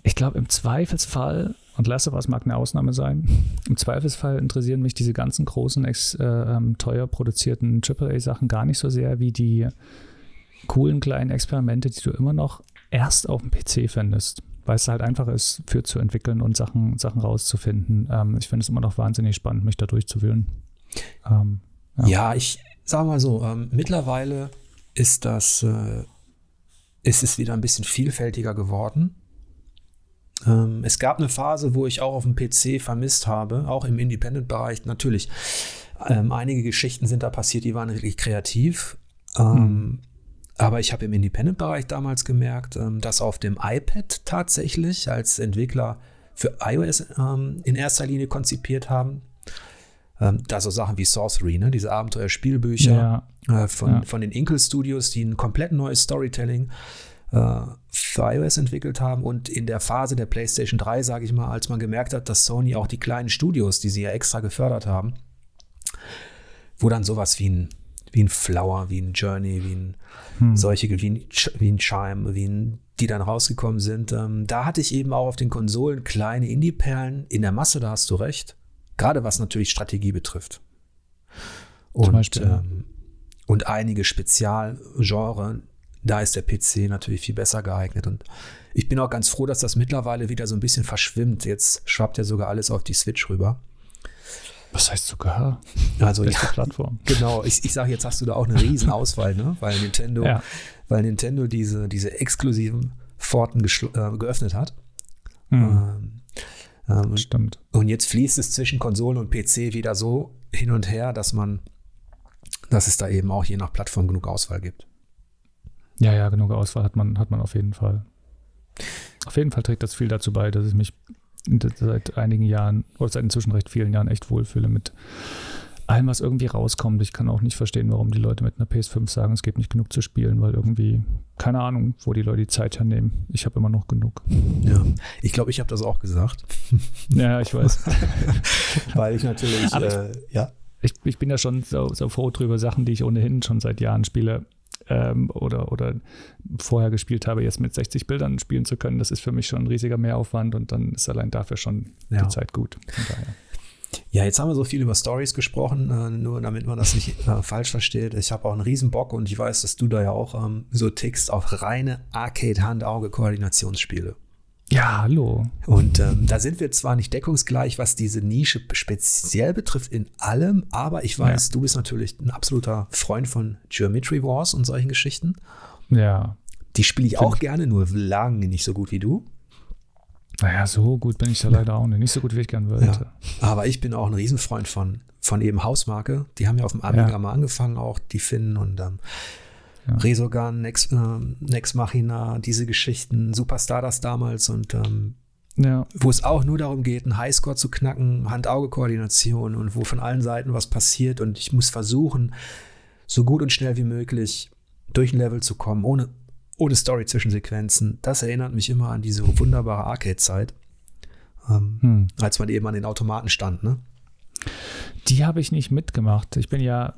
Speaker 2: Ich glaube, im Zweifelsfall, und Last of Us mag eine Ausnahme sein, im Zweifelsfall interessieren mich diese ganzen großen, ex, äh, ähm, teuer produzierten AAA-Sachen gar nicht so sehr wie die coolen kleinen Experimente, die du immer noch erst auf dem PC findest weil es halt einfach ist, für zu entwickeln und Sachen, Sachen rauszufinden. Ähm, ich finde es immer noch wahnsinnig spannend, mich da durchzuwühlen.
Speaker 1: Ähm, ja. ja. ich sage mal so, ähm, mittlerweile ist das, äh, ist es wieder ein bisschen vielfältiger geworden. Ähm, es gab eine Phase, wo ich auch auf dem PC vermisst habe, auch im Independent-Bereich. Natürlich, ähm, einige Geschichten sind da passiert, die waren wirklich kreativ. Mhm. Aber ich habe im Independent-Bereich damals gemerkt, ähm, dass auf dem iPad tatsächlich als Entwickler für iOS ähm, in erster Linie konzipiert haben. Ähm, da so Sachen wie Sorcery, ne? diese Abenteuerspielbücher ja. Äh, von, ja. von den Inkle Studios, die ein komplett neues Storytelling für iOS entwickelt haben. Und in der Phase der PlayStation 3, sage ich mal, als man gemerkt hat, dass Sony auch die kleinen Studios, die sie ja extra gefördert haben, wo dann sowas wie ein wie ein Flower, wie ein Journey, wie ein hm. solche, wie ein, wie ein Chime, wie ein, die dann rausgekommen sind. Ähm, da hatte ich eben auch auf den Konsolen kleine Indie-Perlen in der Masse, da hast du recht. Gerade was natürlich Strategie betrifft. Und, Beispiel, ähm, und einige Spezialgenre, da ist der PC natürlich viel besser geeignet. Und ich bin auch ganz froh, dass das mittlerweile wieder so ein bisschen verschwimmt. Jetzt schwappt ja sogar alles auf die Switch rüber.
Speaker 2: Was heißt sogar?
Speaker 1: Also Beste ja, Plattform. [laughs] Genau, ich, ich sage, jetzt hast du da auch eine riesen Auswahl, ne? weil Nintendo, ja. weil Nintendo diese, diese exklusiven Pforten äh, geöffnet hat.
Speaker 2: Mhm. Ähm, ähm, Stimmt.
Speaker 1: Und jetzt fließt es zwischen Konsole und PC wieder so hin und her, dass man, dass es da eben auch je nach Plattform genug Auswahl gibt.
Speaker 2: Ja, ja, genug Auswahl hat man, hat man auf jeden Fall. Auf jeden Fall trägt das viel dazu bei, dass ich mich seit einigen Jahren oder seit inzwischen recht vielen Jahren echt wohlfühle mit allem, was irgendwie rauskommt. Ich kann auch nicht verstehen, warum die Leute mit einer PS5 sagen, es gibt nicht genug zu spielen, weil irgendwie, keine Ahnung, wo die Leute die Zeit hernehmen. Ich habe immer noch genug.
Speaker 1: Ja, ich glaube, ich habe das auch gesagt.
Speaker 2: Ja, ich weiß. [laughs]
Speaker 1: weil ich natürlich,
Speaker 2: äh, ja. Ich, ich bin ja schon so, so froh drüber, Sachen, die ich ohnehin schon seit Jahren spiele, ähm, oder, oder vorher gespielt habe, jetzt mit 60 Bildern spielen zu können, das ist für mich schon ein riesiger Mehraufwand und dann ist allein dafür schon ja. die Zeit gut.
Speaker 1: Ja, jetzt haben wir so viel über Stories gesprochen, äh, nur damit man das nicht äh, falsch versteht. Ich habe auch einen riesen Bock und ich weiß, dass du da ja auch ähm, so tickst auf reine Arcade-Hand-Auge-Koordinationsspiele.
Speaker 2: Ja, hallo.
Speaker 1: Und ähm, da sind wir zwar nicht deckungsgleich, was diese Nische speziell betrifft, in allem, aber ich weiß, ja. du bist natürlich ein absoluter Freund von Geometry Wars und solchen Geschichten.
Speaker 2: Ja.
Speaker 1: Die spiele ich auch gerne, nur lange nicht so gut wie du.
Speaker 2: Naja, so gut bin ich da leider auch nicht. Nicht so gut, wie ich gerne wollte. Ja,
Speaker 1: aber ich bin auch ein Riesenfreund von, von eben Hausmarke. Die haben ja auf dem Amiga ja. mal angefangen, auch die Finnen und ähm, ja. Resogun, Nex, äh, Nex Machina, diese Geschichten, Superstar das damals und ähm, ja. wo es auch nur darum geht, einen Highscore zu knacken, Hand-Auge-Koordination und wo von allen Seiten was passiert und ich muss versuchen, so gut und schnell wie möglich durch ein Level zu kommen, ohne, ohne Story-Zwischensequenzen. Das erinnert mich immer an diese wunderbare Arcade-Zeit, ähm, hm. als man eben an den Automaten stand, ne?
Speaker 2: Die habe ich nicht mitgemacht. Ich bin ja,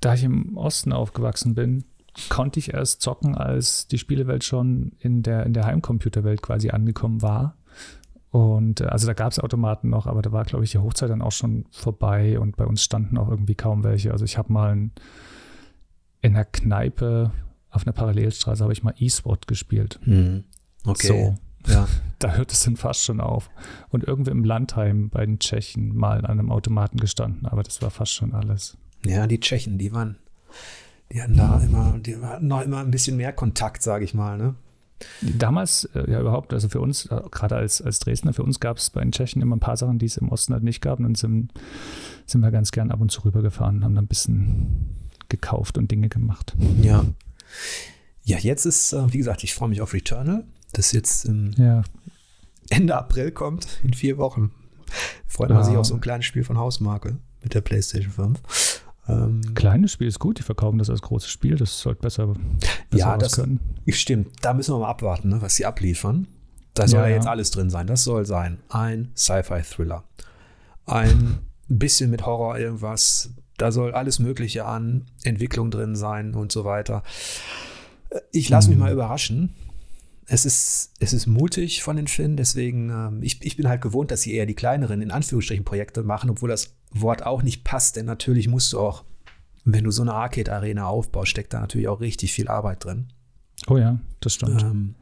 Speaker 2: da ich im Osten aufgewachsen bin, konnte ich erst zocken, als die Spielewelt schon in der, in der Heimcomputerwelt quasi angekommen war. Und äh, also da gab es Automaten noch, aber da war, glaube ich, die Hochzeit dann auch schon vorbei und bei uns standen auch irgendwie kaum welche. Also ich habe mal in, in einer Kneipe auf einer Parallelstraße habe ich mal E-Sport gespielt.
Speaker 1: Hm. Okay.
Speaker 2: So. Ja. [laughs] Da hört es dann fast schon auf. Und irgendwie im Landheim bei den Tschechen mal an einem Automaten gestanden, aber das war fast schon alles.
Speaker 1: Ja, die Tschechen, die waren, die hatten da immer, die hatten noch immer ein bisschen mehr Kontakt, sage ich mal, ne?
Speaker 2: Damals, äh, ja überhaupt, also für uns, äh, gerade als, als Dresdner, für uns gab es bei den Tschechen immer ein paar Sachen, die es im Osten halt nicht gab. Und dann sind, sind wir ganz gern ab und zu rübergefahren und haben dann ein bisschen gekauft und Dinge gemacht.
Speaker 1: Ja. Ja, jetzt ist, äh, wie gesagt, ich freue mich auf Returnal, das jetzt
Speaker 2: Ja,
Speaker 1: Ende April kommt, in vier Wochen. Freut man
Speaker 2: Ja.
Speaker 1: sich auf so ein kleines Spiel von Hausmarke mit der PlayStation 5. Ähm,
Speaker 2: kleines Spiel ist gut, die verkaufen das als großes Spiel, das sollte besser, besser
Speaker 1: Ja, das-
Speaker 2: können.
Speaker 1: Stimmt, da müssen wir mal abwarten, ne, was sie abliefern. Da soll
Speaker 2: Ja,
Speaker 1: jetzt alles drin sein. Das soll sein ein Sci-Fi-Thriller. Ein bisschen mit Horror irgendwas. Da soll alles Mögliche an Entwicklung drin sein und so weiter. Ich lasse mich
Speaker 2: Mhm.
Speaker 1: mal überraschen. Es ist, es ist mutig von den Finn, deswegen, ähm, ich, ich bin halt gewohnt, dass sie eher die kleineren, in Anführungsstrichen, Projekte machen, obwohl das Wort auch nicht passt, denn natürlich musst du auch, wenn du so eine Arcade-Arena aufbaust, steckt da natürlich auch richtig viel Arbeit drin.
Speaker 2: Oh ja, das stimmt.
Speaker 1: Ähm,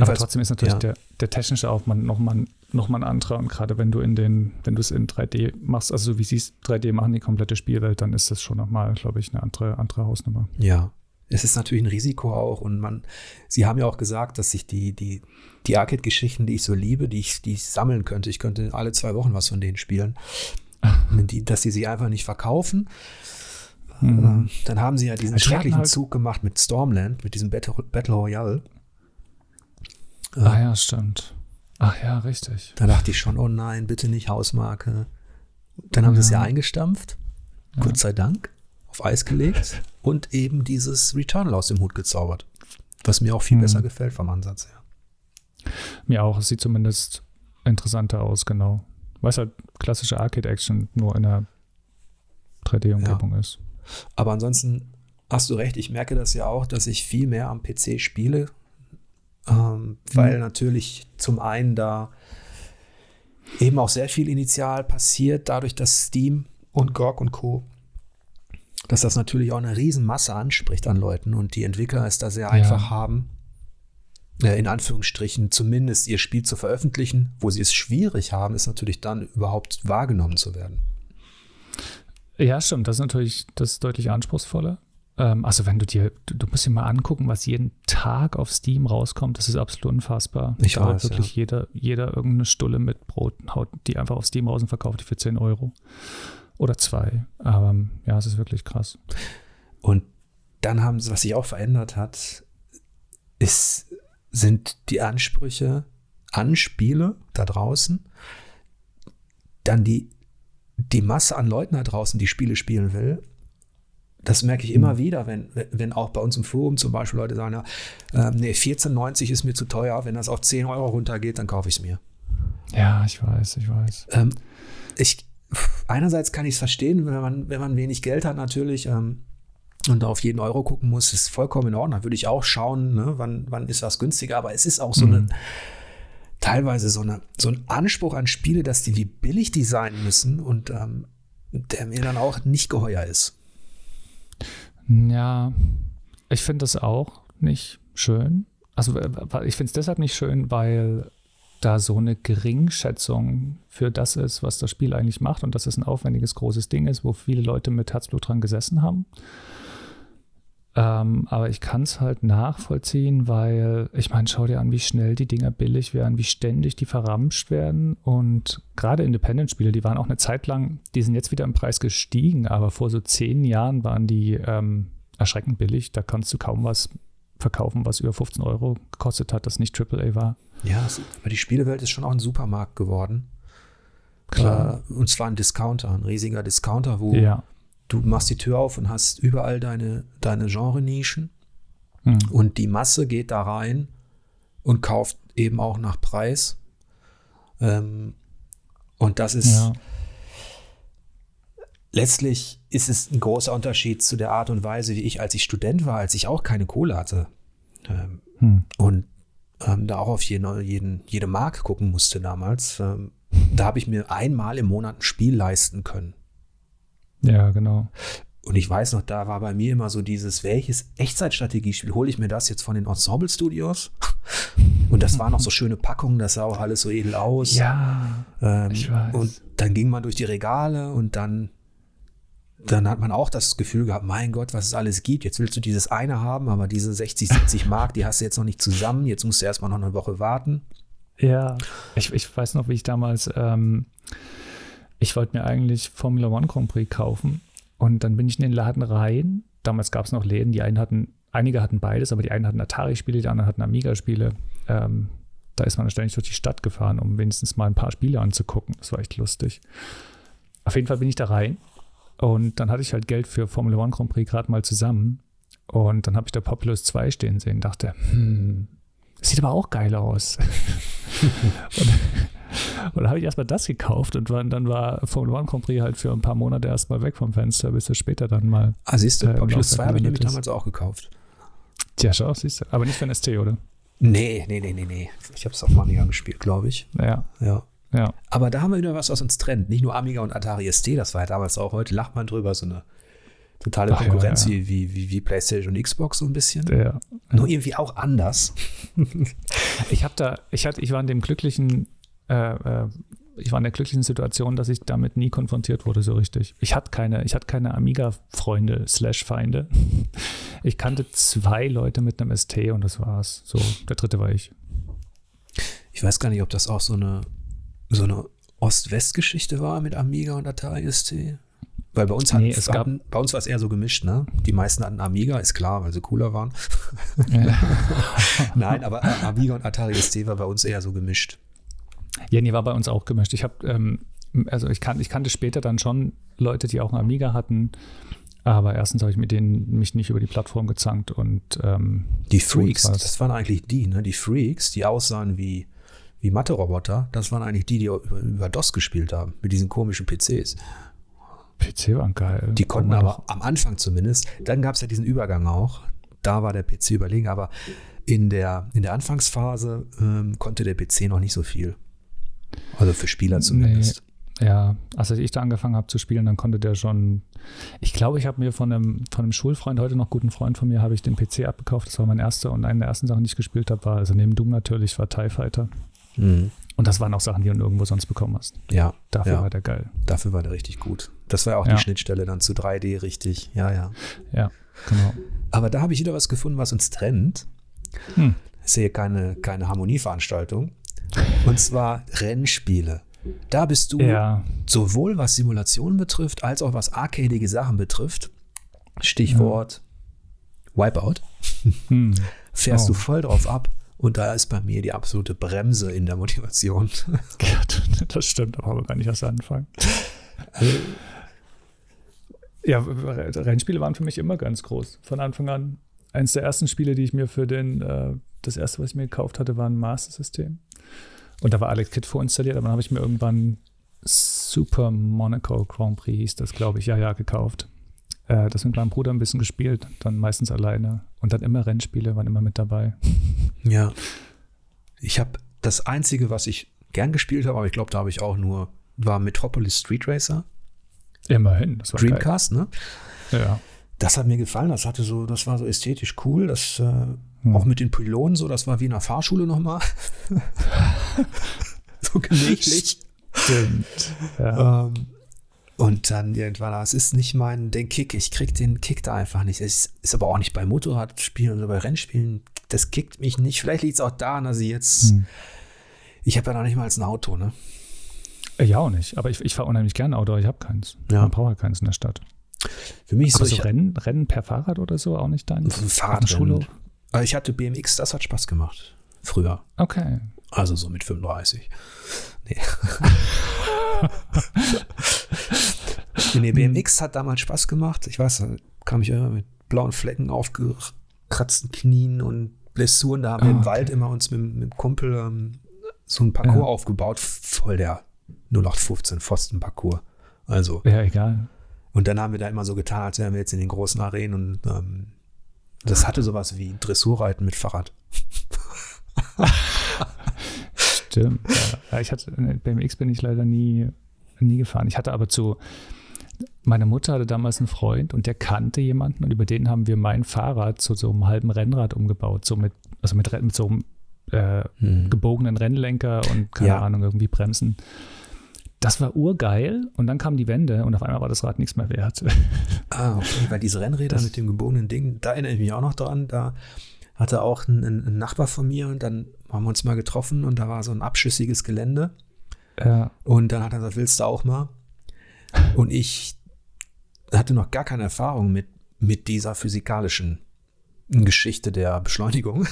Speaker 2: Aber trotzdem ist natürlich
Speaker 1: ja.
Speaker 2: der, der technische Aufwand nochmal noch mal ein anderer. Und gerade wenn du in den, wenn du es in 3D machst, also so wie sie es 3D machen, die komplette Spielwelt, dann ist das schon nochmal, glaube ich, eine andere, andere Hausnummer.
Speaker 1: ja, es ist natürlich ein Risiko auch und man, sie haben ja auch gesagt, dass sich die, die, die Arcade-Geschichten, die ich so liebe, die ich, die ich sammeln könnte, ich könnte alle zwei Wochen was von denen spielen, [laughs] die, dass sie sie einfach nicht verkaufen.
Speaker 2: Mhm.
Speaker 1: Dann haben sie ja diesen schrecklichen
Speaker 2: halt-
Speaker 1: Zug gemacht mit Stormland, mit diesem Battle, Battle Royale.
Speaker 2: Ah ja, stimmt. Ach ja, richtig.
Speaker 1: Da dachte ich schon, oh nein, bitte nicht Hausmarke. Dann haben sie es ja
Speaker 2: Ja.
Speaker 1: eingestampft,
Speaker 2: Ja.
Speaker 1: Gott sei Dank, auf Eis gelegt und eben dieses Returnal aus dem Hut gezaubert. Was mir auch viel
Speaker 2: Mhm.
Speaker 1: besser gefällt vom Ansatz her.
Speaker 2: Mir auch. Es sieht zumindest interessanter aus, genau. Weil es halt klassische Arcade-Action nur in einer 3D-Umgebung ist.
Speaker 1: Aber ansonsten hast du recht, ich merke das ja auch, dass ich viel mehr am PC spiele, ähm, weil
Speaker 2: Mhm.
Speaker 1: natürlich zum einen da eben auch sehr viel initial passiert, dadurch, dass Steam und GOG und Co. dass das natürlich auch eine Riesenmasse anspricht an Leuten und die Entwickler es da sehr einfach haben, äh, in Anführungsstrichen zumindest ihr Spiel zu veröffentlichen. Wo sie es schwierig haben, ist natürlich dann überhaupt wahrgenommen zu werden.
Speaker 2: Ja, stimmt. Das ist natürlich das ist deutlich anspruchsvoller. Ähm, also wenn du dir, du, du musst dir mal angucken, was jeden Tag auf Steam rauskommt, das ist absolut unfassbar.
Speaker 1: Ich
Speaker 2: Da
Speaker 1: weiß,
Speaker 2: wirklich jeder, jeder irgendeine Stulle mit Brot haut die einfach auf Steam raus und verkauft die für 10 Euro. Oder zwei. Aber ja, es ist wirklich krass.
Speaker 1: Und dann haben sie, was sich auch verändert hat, ist, sind die Ansprüche an Spiele da draußen, dann die, die Masse an Leuten da draußen, die Spiele spielen will. Das merke ich immer wieder, wenn, wenn auch bei uns im Forum zum Beispiel Leute sagen, ja, ähm, nee, 14,90 ist mir zu teuer, wenn das auf 10 Euro runtergeht, dann kaufe ich es mir.
Speaker 2: Ja, ich weiß, ich weiß.
Speaker 1: Ähm, ich, einerseits kann ich es verstehen, wenn man, wenn man wenig Geld hat natürlich ähm, und auf jeden Euro gucken muss, ist vollkommen in Ordnung. Da würde ich auch schauen, ne, wann, wann ist was günstiger. Aber es ist auch so
Speaker 2: Mhm.
Speaker 1: eine, teilweise so, eine, so ein Anspruch an Spiele, dass die wie billig die sein müssen und ähm, der mir dann auch nicht geheuer ist.
Speaker 2: Ja, ich finde das auch nicht schön. Also ich finde es deshalb nicht schön, weil da so eine Geringschätzung für das ist, was das Spiel eigentlich macht und dass es ein aufwendiges, großes Ding ist, wo viele Leute mit Herzblut dran gesessen haben. Ähm, aber ich kann es halt nachvollziehen, weil ich meine, schau dir an, wie schnell die Dinger billig werden, wie ständig die verramscht werden. Und gerade Independent-Spiele, die waren auch eine Zeit lang, die sind jetzt wieder im Preis gestiegen, aber vor so zehn Jahren waren die ähm, erschreckend billig. Da kannst du kaum was verkaufen, was über 15 Euro gekostet hat, das nicht AAA war.
Speaker 1: Ja, es, aber die Spielewelt ist schon auch ein Supermarkt geworden.
Speaker 2: Klar.
Speaker 1: Äh, und zwar ein Discounter, ein riesiger Discounter, wo
Speaker 2: ja.
Speaker 1: du machst die Tür auf und hast überall deine, deine Genre-Nischen.
Speaker 2: Hm.
Speaker 1: Und die Masse geht da rein und kauft eben auch nach Preis. Ähm, und das ist
Speaker 2: ja.
Speaker 1: Letztlich ist es ein großer Unterschied zu der Art und Weise, wie ich, als ich Student war, als ich auch keine Kohle hatte ähm,
Speaker 2: Hm.
Speaker 1: und ähm, da auch auf jeden, jeden, jede Mark gucken musste damals. Ähm, da habe ich mir einmal im Monat ein Spiel leisten können.
Speaker 2: ja, genau.
Speaker 1: Und ich weiß noch, da war bei mir immer so dieses, welches Echtzeitstrategiespiel hole ich mir das jetzt von den Ensemble Studios? [laughs] Und das waren noch so schöne Packungen, das sah auch alles so edel aus.
Speaker 2: Ja,
Speaker 1: ähm,
Speaker 2: ich weiß.
Speaker 1: Und dann ging man durch die Regale und dann dann hat man auch das Gefühl gehabt, mein Gott, was es alles gibt. Jetzt willst du dieses eine haben, aber diese 60, 70 Mark, die hast du jetzt noch nicht zusammen. Jetzt musst du erstmal noch eine Woche warten.
Speaker 2: Ja, ich, ich weiß noch, wie ich damals, ähm, ich wollte mir eigentlich Formula One Grand Prix kaufen und dann bin ich in den Laden rein. Damals gab es noch Läden, die einen hatten, einige hatten beides, aber die einen hatten Atari-Spiele, die anderen hatten Amiga-Spiele. Ähm, da ist man ständig durch die Stadt gefahren, um wenigstens mal ein paar Spiele anzugucken. Das war echt lustig. Auf jeden Fall bin ich da rein und dann hatte ich halt Geld für Formula One Grand Prix gerade mal zusammen. Und dann habe ich da Populous 2 stehen sehen, dachte, hm, sieht aber auch geil aus. [laughs] und, und dann habe ich erstmal das gekauft und dann war Formula One Grand Prix halt für ein paar Monate erstmal weg vom Fenster, bis er später dann mal.
Speaker 1: Ah, siehst du, äh, Populous 2 habe ich nämlich damals auch gekauft.
Speaker 2: Tja, schau, siehst du. Aber nicht für ein ST, oder?
Speaker 1: Nee, nee, nee, nee, nee. Ich habe es auf Amiga gespielt, glaube ich.
Speaker 2: Ja.
Speaker 1: Ja.
Speaker 2: Ja.
Speaker 1: Aber da haben wir wieder was, was uns trennt. Nicht nur Amiga und Atari ST, das war ja damals auch, heute lacht man drüber, so eine totale
Speaker 2: Ach,
Speaker 1: Konkurrenz
Speaker 2: ja, ja.
Speaker 1: Wie, wie, wie PlayStation und Xbox so ein bisschen.
Speaker 2: Ja.
Speaker 1: Nur irgendwie auch anders. [laughs]
Speaker 2: Ich habe da, ich hatte, ich war in dem glücklichen, äh, äh, ich war in der glücklichen Situation, dass ich damit nie konfrontiert wurde, so richtig. Ich hatte keine, ich hatte keine Amiga-Freunde slash Feinde. Ich kannte zwei Leute mit einem ST und das war's. So, der dritte war ich.
Speaker 1: Ich weiß gar nicht, ob das auch so eine, so eine Ost-West-Geschichte war mit Amiga und Atari ST. Weil bei uns, hatten,
Speaker 2: Nee, es gab-
Speaker 1: hatten, bei uns war es eher so gemischt, ne? Die meisten hatten Amiga, ist klar, weil sie cooler waren. [laughs] Nein, aber äh, Amiga und Atari ST war bei uns eher so gemischt.
Speaker 2: Ja, nee, war bei uns auch gemischt. Ich habe, ähm, also ich, kan ich kannte später dann schon Leute, die auch einen Amiga hatten, aber erstens habe ich mit denen mich nicht über die Plattform gezankt und ähm,
Speaker 1: Die Freaks, das waren eigentlich die, ne? Die Freaks, die aussahen wie, wie Mathe-Roboter, das waren eigentlich die, die über, über DOS gespielt haben, mit diesen komischen PCs.
Speaker 2: PC waren geil.
Speaker 1: Die konnten aber am Anfang zumindest, dann gab es ja diesen Übergang auch, da war der PC überlegen, aber in der, in der Anfangsphase ähm, konnte der PC noch nicht so viel. Also für Spieler zumindest.
Speaker 2: Ja, als ich da angefangen habe zu spielen, dann konnte der schon. Ich glaube, ich habe mir von einem, von einem Schulfreund, heute noch guten Freund von mir, habe ich den PC abgekauft. Das war mein erster und eine der ersten Sachen, die ich gespielt habe, war, also neben Doom natürlich, war TIE Fighter.
Speaker 1: Mhm.
Speaker 2: Und das waren auch Sachen, die du nirgendwo sonst bekommen hast.
Speaker 1: Ja,
Speaker 2: Dafür
Speaker 1: ja.
Speaker 2: war der geil.
Speaker 1: dafür war der richtig gut. Das war ja auch
Speaker 2: Ja.
Speaker 1: die Schnittstelle dann zu 3D richtig. Ja, ja.
Speaker 2: Ja, genau.
Speaker 1: Aber da habe ich wieder was gefunden, was uns trennt.
Speaker 2: Hm.
Speaker 1: Ich sehe keine, keine Harmonieveranstaltung. Und zwar Rennspiele. Da bist du
Speaker 2: Ja,
Speaker 1: sowohl was Simulationen betrifft, als auch was arcadige Sachen betrifft. Stichwort Wipeout.
Speaker 2: hm.
Speaker 1: Fährst
Speaker 2: Oh.
Speaker 1: du voll drauf ab. Und da ist bei mir die absolute Bremse in der Motivation. [laughs]
Speaker 2: das stimmt, aber gar nicht erst anfangen.
Speaker 1: Also,
Speaker 2: Ja, Rennspiele waren für mich immer ganz groß. Von Anfang an. Eines der ersten Spiele, die ich mir für den, äh, das erste, was ich mir gekauft hatte, war ein Master System. Und da war Alex Kid vorinstalliert, aber dann habe ich mir irgendwann Super Monaco Grand Prix, hieß das, glaube ich, ja, ja, gekauft. Äh, das mit meinem Bruder ein bisschen gespielt, dann meistens alleine. Und dann immer Rennspiele waren immer mit dabei. [laughs]
Speaker 1: ja. Ich habe das Einzige, was ich gern gespielt habe, aber ich glaube, da habe ich auch nur, war Metropolis Street Racer.
Speaker 2: Immerhin, das war
Speaker 1: Dreamcast, ne?
Speaker 2: geil. Ja.
Speaker 1: Das hat mir gefallen. Das hatte so, das war so ästhetisch cool. Das äh,
Speaker 2: Hm.
Speaker 1: auch mit den Pylonen so, das war wie in einer Fahrschule nochmal. [laughs] [laughs] so gemächlich.
Speaker 2: Stimmt. Ja.
Speaker 1: Ähm, und dann irgendwann, das ist nicht mein, den Kick. Ich krieg den Kick da einfach nicht. Es ist aber auch nicht bei Motorradspielen oder bei Rennspielen. Das kickt mich nicht. Vielleicht liegt es auch daran, dass ich jetzt,
Speaker 2: Hm.
Speaker 1: ich habe ja noch nicht mal ein Auto, ne?
Speaker 2: Ja, auch nicht. Aber ich, ich fahre unheimlich gerne Auto, aber ich habe keins.
Speaker 1: Ja.
Speaker 2: Man braucht ja keins in der Stadt.
Speaker 1: Für mich
Speaker 2: Aber
Speaker 1: so,
Speaker 2: so Rennen, Rennen per Fahrrad oder so auch nicht dein? Schule?
Speaker 1: äh, ich hatte BMX, das hat Spaß gemacht. Früher.
Speaker 2: Okay.
Speaker 1: Also so mit 35. [laughs] Nee. nee, BMX hat damals Spaß gemacht. Ich weiß, da kam ich immer mit blauen Flecken aufgekratzten Knien und Blessuren. Da haben wir
Speaker 2: Ah,
Speaker 1: im
Speaker 2: okay.
Speaker 1: Wald immer uns mit, mit dem Kumpel ähm, so ein Parcours
Speaker 2: Ja.
Speaker 1: aufgebaut. Voll der 0815 Pfosten-Parcours. Also,
Speaker 2: Ja, egal.
Speaker 1: und dann haben wir da immer so getan, als wären wir jetzt in den großen Arenen und ähm, das hatte sowas wie Dressurreiten mit Fahrrad. [laughs]
Speaker 2: Stimmt. Ja. Ich hatte, BMX bin ich leider nie, nie gefahren. Ich hatte aber zu, meine Mutter hatte damals einen Freund und der kannte jemanden und über den haben wir mein Fahrrad zu so einem halben Rennrad umgebaut. So mit, also mit, mit so einem äh,
Speaker 1: Hm.
Speaker 2: gebogenen Rennlenker und keine
Speaker 1: Ja.
Speaker 2: Ahnung, irgendwie Bremsen. das war urgeil und dann kam die Wende und auf einmal war das Rad nichts mehr wert. [laughs]
Speaker 1: Ah, okay, weil diese Rennräder das mit dem gebogenen Ding, da erinnere ich mich auch noch dran, da hatte auch ein, ein, Nachbar von mir und dann haben wir uns mal getroffen und da war so ein abschüssiges Gelände. Ja. Und dann hat er gesagt, willst du auch mal? Und ich hatte noch gar keine Erfahrung mit, mit dieser physikalischen Geschichte der Beschleunigung.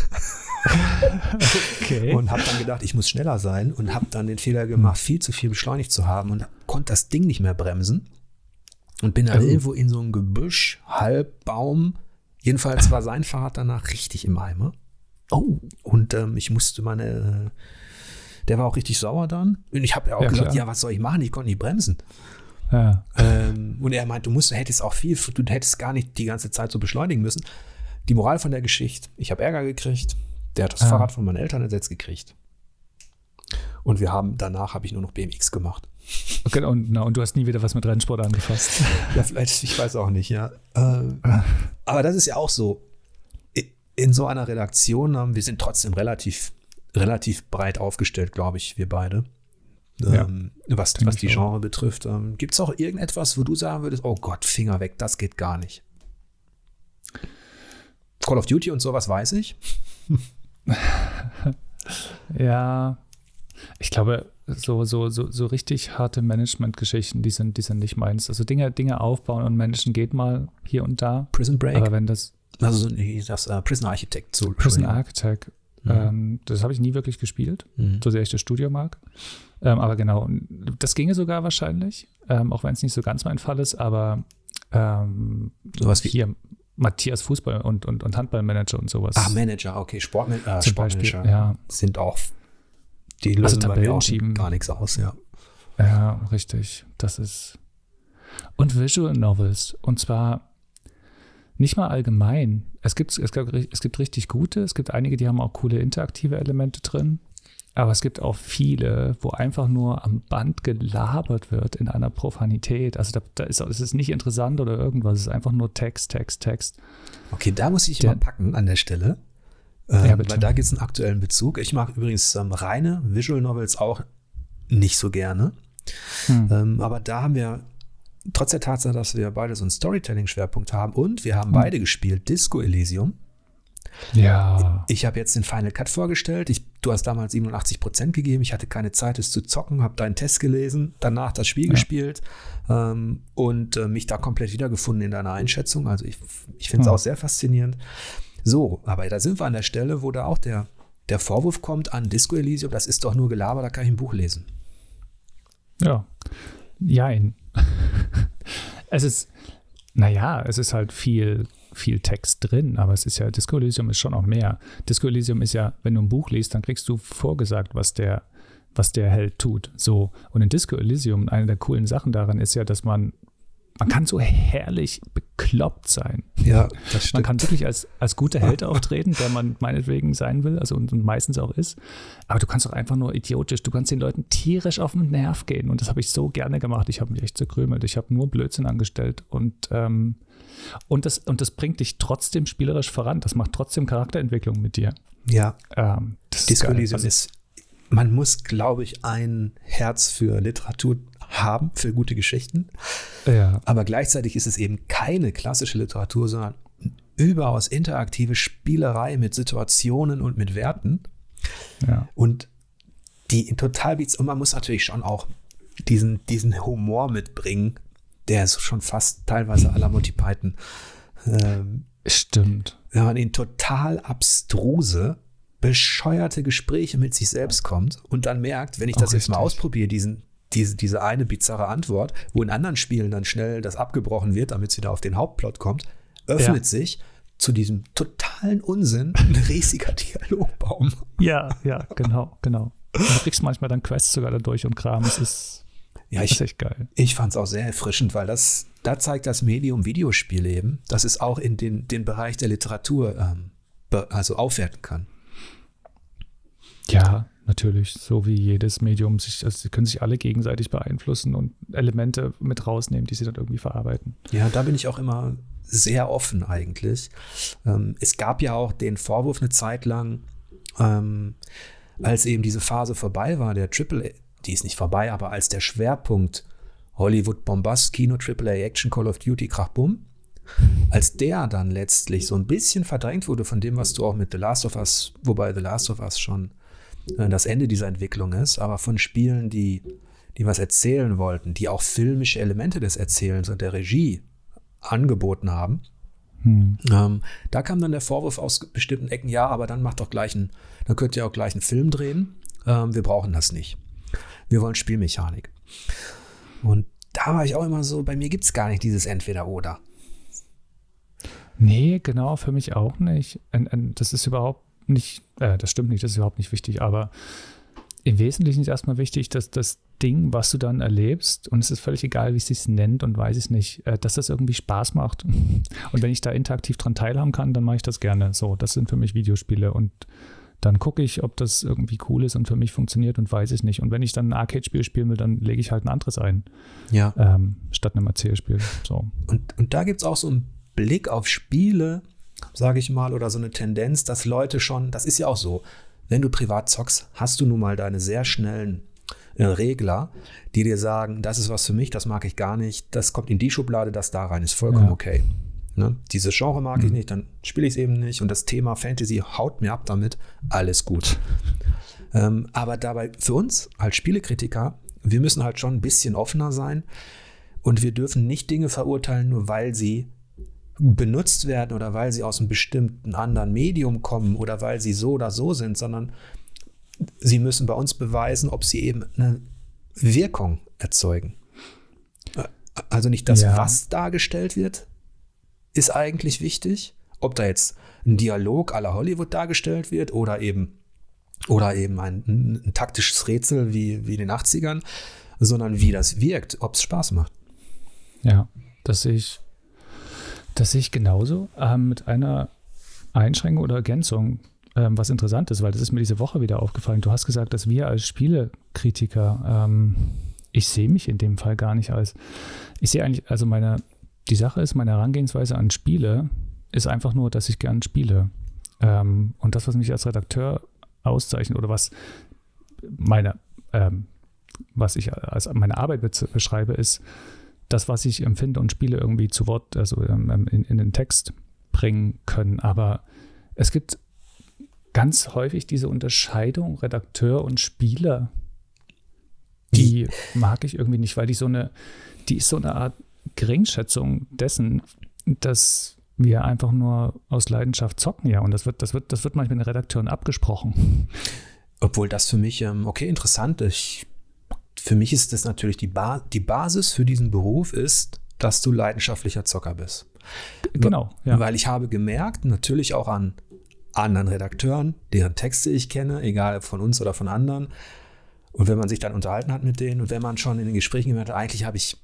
Speaker 1: okay. Und habe dann gedacht, ich muss schneller sein und habe dann den Fehler gemacht, viel zu viel beschleunigt zu haben und konnte das Ding nicht mehr bremsen. Und bin dann oh. irgendwo in so ein Gebüsch, Halbbaum. Jedenfalls war sein Fahrrad danach richtig im Eimer. Oh. Und ähm, ich musste meine. Der war auch richtig sauer dann. Und ich habe ja auch ja, gesagt, klar. ja, was soll ich machen? Ich konnte nicht bremsen. Ja. Ähm, und er meint, du musst, du hättest auch viel, du hättest gar nicht die ganze Zeit so beschleunigen müssen. Die Moral von der Geschichte, ich habe Ärger gekriegt, der hat das ja. Fahrrad von meinen Eltern ersetzt gekriegt. Und wir haben, danach habe ich nur noch BMX gemacht.
Speaker 2: Okay, und, na, und du hast nie wieder was mit Rennsport angefasst.
Speaker 1: ja, vielleicht, ich weiß auch nicht, ja. Äh, [laughs] aber das ist ja auch so. In so einer Redaktion, wir sind trotzdem relativ, relativ breit aufgestellt, glaube ich, wir beide. Ähm, ja, was, was die Genre betrifft. Ähm, Gibt es auch irgendetwas, wo du sagen würdest, oh Gott, Finger weg, das geht gar nicht? Call of Duty und sowas weiß ich. [laughs]
Speaker 2: ja, ich glaube, so, so, so, so richtig harte Management-Geschichten, die sind, die sind nicht meins. Also Dinge, Dinge aufbauen und Menschen geht mal hier und da.
Speaker 1: Prison Break.
Speaker 2: Aber wenn das.
Speaker 1: Also das uh, Prison Architect.
Speaker 2: So Prison Architect. Mhm. Ähm, das habe ich nie wirklich gespielt, mhm. so sehr ich das Studio mag. Ähm, aber genau, das ginge sogar wahrscheinlich, ähm, auch wenn es nicht so ganz mein Fall ist, aber ähm, sowas wie hier Matthias Fußball und, und, und Handballmanager und sowas.
Speaker 1: Ah, Manager, okay. Sportman äh, Sportmanager Beispiel, ja. sind auch, die lösen also auch schieben. gar nichts aus, ja.
Speaker 2: Ja, richtig. Das ist. Und Visual Novels. Und zwar nicht mal allgemein. Es gibt, es, gibt, es gibt richtig gute, es gibt einige, die haben auch coole interaktive Elemente drin. Aber es gibt auch viele, wo einfach nur am Band gelabert wird in einer Profanität. Also da, da ist es ist nicht interessant oder irgendwas. Es ist einfach nur Text, Text, Text.
Speaker 1: Okay, da muss ich Der, mal packen an der Stelle. Ähm, ja, weil da gibt es einen aktuellen Bezug. Ich mag übrigens ähm, reine Visual Novels auch nicht so gerne. Hm. Ähm, aber da haben wir, trotz der Tatsache, dass wir beide so einen Storytelling-Schwerpunkt haben und wir haben hm. beide gespielt, Disco Elysium.
Speaker 2: Ja.
Speaker 1: Ich habe jetzt den Final Cut vorgestellt. Ich, du hast damals 87 Prozent gegeben. Ich hatte keine Zeit, es zu zocken, habe deinen Test gelesen, danach das Spiel ja. gespielt ähm, und äh, mich da komplett wiedergefunden in deiner Einschätzung. Also ich, ich finde es ja. auch sehr faszinierend. So, aber da sind wir an der Stelle, wo da auch der, der Vorwurf kommt an Disco Elysium, das ist doch nur Gelaber, da kann ich ein Buch lesen.
Speaker 2: Ja, jein. [laughs] es ist, naja, es ist halt viel viel Text drin, aber es ist ja, Disco Elysium ist schon auch mehr. Disco Elysium ist ja, wenn du ein Buch liest, dann kriegst du vorgesagt, was der, was der Held tut. So. Und in Disco Elysium, eine der coolen Sachen daran ist ja, dass man, man kann so herrlich bekloppt sein.
Speaker 1: Ja, das
Speaker 2: stimmt. Man kann wirklich als, als guter Held auftreten, der man meinetwegen sein will, also und, und, meistens auch ist. Aber du kannst auch einfach nur idiotisch, du kannst den Leuten tierisch auf den Nerv gehen. Und das habe ich so gerne gemacht. Ich habe mich echt zerkrümelt. Ich habe nur Blödsinn angestellt und ähm, und das, und das bringt dich trotzdem spielerisch voran. Das macht trotzdem Charakterentwicklung mit dir.
Speaker 1: Ja. Ähm, Disco Elysium also, ist, man muss, glaube ich, ein Herz für Literatur haben, für gute Geschichten. Ja. Aber gleichzeitig ist es eben keine klassische Literatur, sondern überaus interaktive Spielerei mit Situationen und mit Werten. Ja. Und die total, und man muss natürlich schon auch diesen, diesen Humor mitbringen, der ist schon fast teilweise aller Monty Python.
Speaker 2: Ähm, Stimmt.
Speaker 1: Wenn man in total abstruse, bescheuerte Gespräche mit sich selbst kommt und dann merkt, wenn ich das Auch jetzt mal ausprobiere, diesen, diese, diese eine bizarre Antwort, wo in anderen Spielen dann schnell das abgebrochen wird, damit es wieder auf den Hauptplot kommt, öffnet ja. sich zu diesem totalen Unsinn [laughs] ein riesiger Dialogbaum.
Speaker 2: Ja, ja, genau, genau. Du kriegst manchmal dann Quests sogar dadurch und Kram. Es ist
Speaker 1: ja, ich, echt geil. Ich fand es auch sehr erfrischend, weil das, da zeigt das Medium Videospiel eben, dass es auch in den, den Bereich der Literatur ähm, also aufwerten kann.
Speaker 2: Ja, natürlich. So wie jedes Medium sich, also sie können sich alle gegenseitig beeinflussen und Elemente mit rausnehmen, die sie dann irgendwie verarbeiten.
Speaker 1: Ja, da bin ich auch immer sehr offen eigentlich. Ähm, es gab ja auch den Vorwurf eine Zeit lang, ähm, als eben diese Phase vorbei war, der Triple die ist nicht vorbei, aber als der Schwerpunkt Hollywood Bombast, Kino, AAA Action, Call of Duty, Krach, Bumm, als der dann letztlich so ein bisschen verdrängt wurde von dem, was du auch mit The Last of Us, wobei The Last of Us schon das Ende dieser Entwicklung ist, aber von Spielen, die, die was erzählen wollten, die auch filmische Elemente des Erzählens und der Regie angeboten haben. Hm. Ähm, da kam dann der Vorwurf aus bestimmten Ecken, ja, aber dann macht doch gleich ein, dann könnt ihr auch gleich einen Film drehen. Ähm, wir brauchen das nicht. Wir wollen Spielmechanik. Und da war ich auch immer so, bei mir gibt es gar nicht dieses Entweder-Oder.
Speaker 2: Nee, genau, für mich auch nicht. Das ist überhaupt nicht, äh, das stimmt nicht, das ist überhaupt nicht wichtig, aber im Wesentlichen ist erstmal wichtig, dass das Ding, was du dann erlebst, und es ist völlig egal, wie es sich nennt und weiß es nicht, äh, dass das irgendwie Spaß macht. [laughs] Und wenn ich da interaktiv dran teilhaben kann, dann mache ich das gerne. So, das sind für mich Videospiele und dann gucke ich, ob das irgendwie cool ist und für mich funktioniert und weiß es nicht. Und wenn ich dann ein Arcade-Spiel spielen will, dann lege ich halt ein anderes ein.
Speaker 1: Ja.
Speaker 2: Ähm, statt einem Erzählspiel. So.
Speaker 1: Und, und da gibt es auch so einen Blick auf Spiele, sage ich mal, oder so eine Tendenz, dass Leute schon, das ist ja auch so, wenn du privat zockst, hast du nun mal deine sehr schnellen äh, Regler, die dir sagen, das ist was für mich, das mag ich gar nicht, das kommt in die Schublade, das da rein, ist vollkommen ja. okay. Ne? Dieses Genre mag mhm. ich nicht, dann spiele ich es eben nicht und das Thema Fantasy haut mir ab damit, alles gut. ähm, aber dabei für uns als Spielekritiker, wir müssen halt schon ein bisschen offener sein und wir dürfen nicht Dinge verurteilen, nur weil sie benutzt werden oder weil sie aus einem bestimmten anderen Medium kommen oder weil sie so oder so sind, sondern sie müssen bei uns beweisen, ob sie eben eine Wirkung erzeugen. Also nicht das, ja. was dargestellt wird, ist eigentlich wichtig. Ob da jetzt ein Dialog aller Hollywood dargestellt wird oder eben, oder eben ein, ein, ein taktisches Rätsel wie, wie in den 80ern, sondern wie das wirkt, ob es Spaß macht.
Speaker 2: Ja, das sehe ich, das sehe ich genauso ähm, mit einer Einschränkung oder Ergänzung, ähm, was interessant ist, weil das ist mir diese Woche wieder aufgefallen. Du hast gesagt, dass wir als Spielekritiker, ähm, ich sehe mich in dem Fall gar nicht als, ich sehe eigentlich, also meine die Sache ist, meine Herangehensweise an Spiele ist einfach nur, dass ich gern spiele. Ähm, und das, was mich als Redakteur auszeichnet oder was meine, ähm, was ich als meine Arbeit beschreibe, ist das, was ich empfinde und Spiele irgendwie zu Wort, also ähm, ähm, in, in den Text bringen können. Aber es gibt ganz häufig diese Unterscheidung Redakteur und Spieler. Die mag ich irgendwie nicht, weil die so eine, die ist so eine Art Geringschätzung dessen, dass wir einfach nur aus Leidenschaft zocken, ja. Und das wird, das wird, das wird manchmal mit den Redakteuren abgesprochen.
Speaker 1: Obwohl das für mich, ähm, okay, interessant ist. Für mich ist das natürlich die, ba die Basis für diesen Beruf ist, dass du leidenschaftlicher Zocker bist.
Speaker 2: Genau.
Speaker 1: Ja. Weil ich habe gemerkt, natürlich auch an anderen Redakteuren, deren Texte ich kenne, egal von uns oder von anderen. Und wenn man sich dann unterhalten hat mit denen und wenn man schon in den Gesprächen gemerkt hat, eigentlich habe ich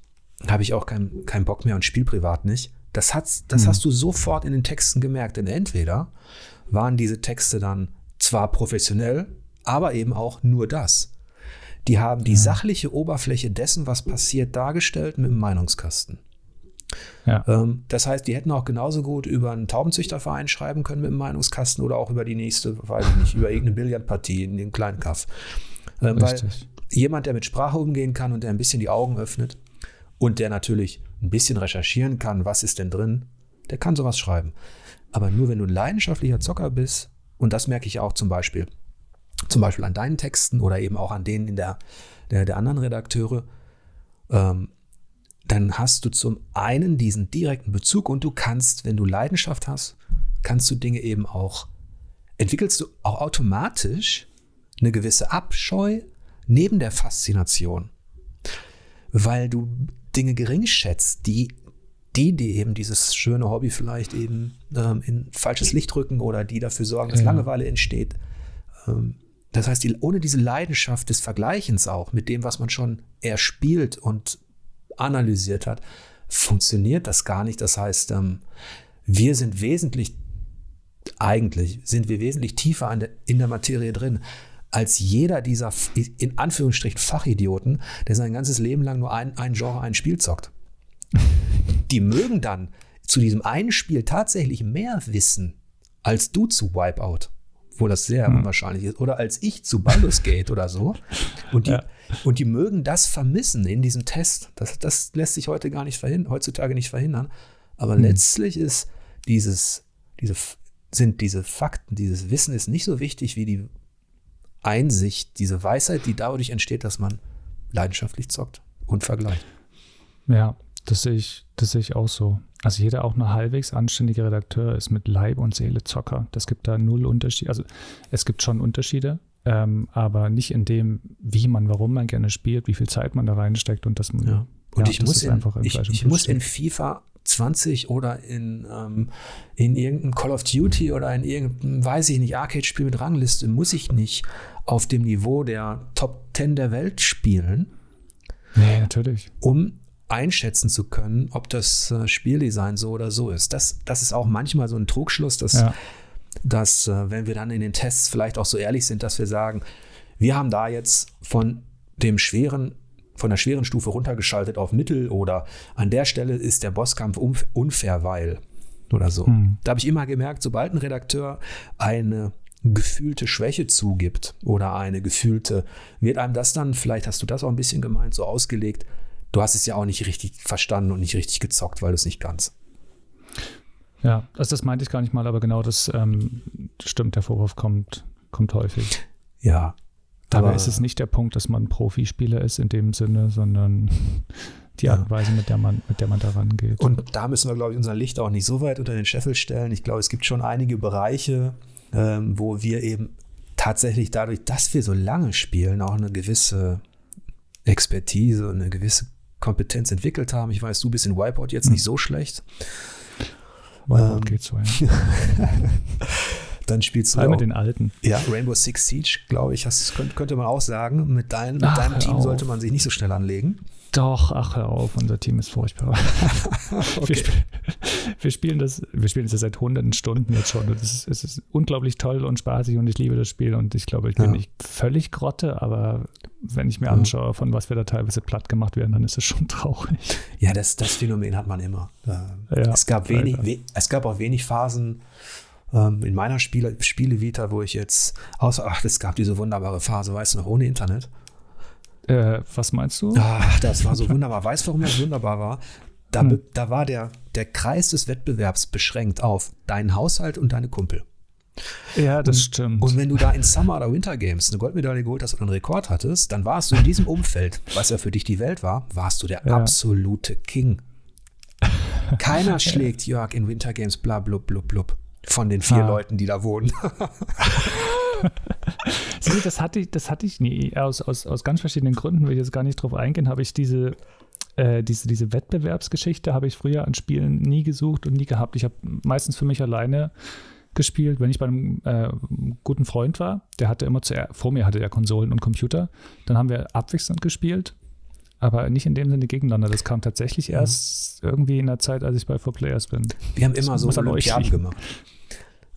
Speaker 1: habe ich auch keinen kein Bock mehr und spiele privat nicht. Das, hat's, das mhm. hast du sofort in den Texten gemerkt. Denn entweder waren diese Texte dann zwar professionell, aber eben auch nur das. Die haben die ja. sachliche Oberfläche dessen, was passiert, dargestellt mit dem Meinungskasten. Ja. Ähm, das heißt, die hätten auch genauso gut über einen Taubenzüchterverein schreiben können mit dem Meinungskasten oder auch über die nächste, weiß ich nicht, über irgendeine Billardpartie in den kleinen Kaff. Ähm, weil jemand, der mit Sprache umgehen kann und der ein bisschen die Augen öffnet, und der natürlich ein bisschen recherchieren kann, was ist denn drin, der kann sowas schreiben. Aber nur wenn du ein leidenschaftlicher Zocker bist, und das merke ich auch zum Beispiel, zum Beispiel an deinen Texten oder eben auch an denen in der, der, der anderen Redakteure, ähm, dann hast du zum einen diesen direkten Bezug und du kannst, wenn du Leidenschaft hast, kannst du Dinge eben auch, entwickelst du auch automatisch eine gewisse Abscheu neben der Faszination. Weil du Dinge gering schätzt, die die, die eben dieses schöne Hobby vielleicht eben ähm, in falsches Licht rücken oder die dafür sorgen, dass ja. Langeweile entsteht. Ähm, das heißt, ohne diese Leidenschaft des Vergleichens auch mit dem, was man schon erspielt und analysiert hat, funktioniert das gar nicht. Das heißt, ähm, wir sind wesentlich, eigentlich sind wir wesentlich tiefer in der Materie drin als jeder dieser in Anführungsstrichen Fachidioten, der sein ganzes Leben lang nur ein, ein Genre, ein Spiel zockt. Die mögen dann zu diesem einen Spiel tatsächlich mehr wissen als du zu Wipeout. Wo das sehr hm. unwahrscheinlich ist, oder als ich zu Baldur's Gate oder so. Und die, ja. und die mögen das vermissen in diesem Test. Das, das lässt sich heute gar nicht verhindern, heutzutage nicht verhindern. Aber hm. letztlich ist dieses, diese, sind diese Fakten, dieses Wissen ist nicht so wichtig wie die Einsicht, diese Weisheit, die dadurch entsteht, dass man leidenschaftlich zockt und vergleicht.
Speaker 2: Ja, das sehe ich, das sehe ich auch so. Also jeder auch nur halbwegs anständige Redakteur ist mit Leib und Seele Zocker. Das gibt da null Unterschied. Also es gibt schon Unterschiede, ähm, aber nicht in dem, wie man, warum man gerne spielt, wie viel Zeit man da reinsteckt und dass man.
Speaker 1: Ja. Und ja, ich, muss in, ich, ich muss in FIFA 20 oder in, ähm, in irgendeinem Call of Duty oder in irgendeinem, weiß ich nicht, Arcade-Spiel mit Rangliste, muss ich nicht auf dem Niveau der Top 10 der Welt spielen.
Speaker 2: Nee, natürlich.
Speaker 1: Um einschätzen zu können, ob das äh, Spieldesign so oder so ist. Das, das ist auch manchmal so ein Trugschluss, dass, ja. dass äh, wenn wir dann in den Tests vielleicht auch so ehrlich sind, dass wir sagen, wir haben da jetzt von dem schweren von der schweren Stufe runtergeschaltet auf Mittel oder an der Stelle ist der Bosskampf unfair, weil oder so. Hm. Da habe ich immer gemerkt, sobald ein Redakteur eine gefühlte Schwäche zugibt oder eine gefühlte, wird einem das dann, vielleicht hast du das auch ein bisschen gemeint, so ausgelegt, du hast es ja auch nicht richtig verstanden und nicht richtig gezockt, weil du es nicht ganz.
Speaker 2: Ja, also das meinte ich gar nicht mal, aber genau das ähm, stimmt, der Vorwurf kommt, kommt häufig.
Speaker 1: Ja.
Speaker 2: Dabei aber ist es nicht der Punkt, dass man Profispieler ist in dem Sinne, sondern [laughs] die Art und Weise, mit der man, mit der man da rangeht.
Speaker 1: Und da müssen wir, glaube ich, unser Licht auch nicht so weit unter den Scheffel stellen. Ich glaube, es gibt schon einige Bereiche, ähm, wo wir eben tatsächlich dadurch, dass wir so lange spielen, auch eine gewisse Expertise, eine gewisse Kompetenz entwickelt haben. Ich weiß, du bist in Wipeout jetzt nicht hm. so schlecht.
Speaker 2: Wipeout ähm, geht so, ja. [laughs]
Speaker 1: Dann spielst du
Speaker 2: auch, mit den alten.
Speaker 1: Ja, Rainbow Six Siege, glaube ich, das könnte man auch sagen. Mit, dein, mit Ach, deinem Team auf. sollte man sich nicht so schnell anlegen.
Speaker 2: Doch, ach hör auf, unser Team ist furchtbar. [laughs] okay. wir, spiel, wir, spielen das, wir spielen das seit hunderten Stunden jetzt schon. Es ist, es ist unglaublich toll und spaßig und ich liebe das Spiel und ich glaube, ich bin ja. nicht völlig grotte, aber wenn ich mir anschaue, von was wir da teilweise platt gemacht werden, dann ist es schon [laughs] traurig.
Speaker 1: Ja, das, das Phänomen hat man immer. Ja, es, gab wenig, we, es gab auch wenig Phasen, ähm, in meiner Spiele, Spielevita, wo ich jetzt, außer, ach, es gab diese wunderbare Phase, weißt du noch, ohne Internet.
Speaker 2: Äh, was meinst du?
Speaker 1: Ach, das war so [laughs] wunderbar. Weißt du, warum das wunderbar war? Da, hm. da war der, der Kreis des Wettbewerbs beschränkt auf deinen Haushalt und deine Kumpel.
Speaker 2: Ja, das
Speaker 1: und,
Speaker 2: stimmt.
Speaker 1: Und wenn du da in Summer oder Winter Games eine Goldmedaille geholt hast oder einen Rekord hattest, dann warst du in diesem Umfeld, was ja für dich die Welt war, warst du der ja. absolute King. [laughs] Keiner schlägt Jörg in Winter Games bla blub blub blub von den vier ah. Leuten, die da wohnen. [laughs]
Speaker 2: Sie, das hatte ich, das hatte ich nie. Aus, aus, aus ganz verschiedenen Gründen will ich jetzt gar nicht drauf eingehen, habe ich diese, äh, diese, diese Wettbewerbsgeschichte habe ich früher an Spielen nie gesucht und nie gehabt. Ich habe meistens für mich alleine gespielt, wenn ich bei einem äh, guten Freund war. Der hatte immer zuerst, vor mir hatte er Konsolen und Computer. Dann haben wir abwechselnd gespielt, aber nicht in dem Sinne gegeneinander. Das kam tatsächlich ja. erst irgendwie in der Zeit, als ich bei 4Players bin.
Speaker 1: Wir haben immer das so Olympiaden gemacht.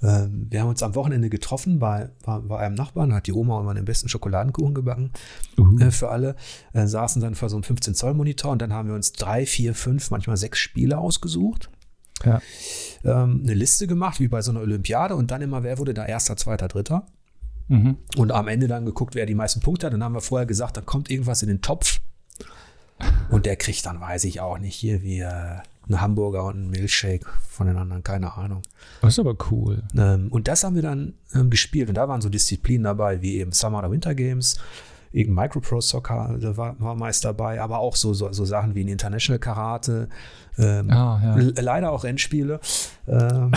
Speaker 1: Ähm, wir haben uns am Wochenende getroffen bei, bei, bei, einem Nachbarn, hat die Oma immer den besten Schokoladenkuchen gebacken uh. äh, für alle, äh, saßen dann vor so einem 15-Zoll-Monitor und dann haben wir uns drei, vier, fünf, manchmal sechs Spiele ausgesucht. Ja. Ähm, eine Liste gemacht, wie bei so einer Olympiade und dann immer, wer wurde da erster, zweiter, dritter. Mhm. Und am Ende dann geguckt, wer die meisten Punkte hat. Dann haben wir vorher gesagt, da kommt irgendwas in den Topf. Und der kriegt dann, weiß ich auch nicht, hier wie äh, ein Hamburger und ein Milchshake von den anderen, keine Ahnung.
Speaker 2: Das ist aber cool.
Speaker 1: Ähm, und das haben wir dann ähm, gespielt. Und da waren so Disziplinen dabei, wie eben Summer oder Winter Games, irgendein Micropro Soccer da war, war meist dabei, aber auch so, so, so Sachen wie ein International Karate, ähm, ah, ja. leider auch Rennspiele. Ähm,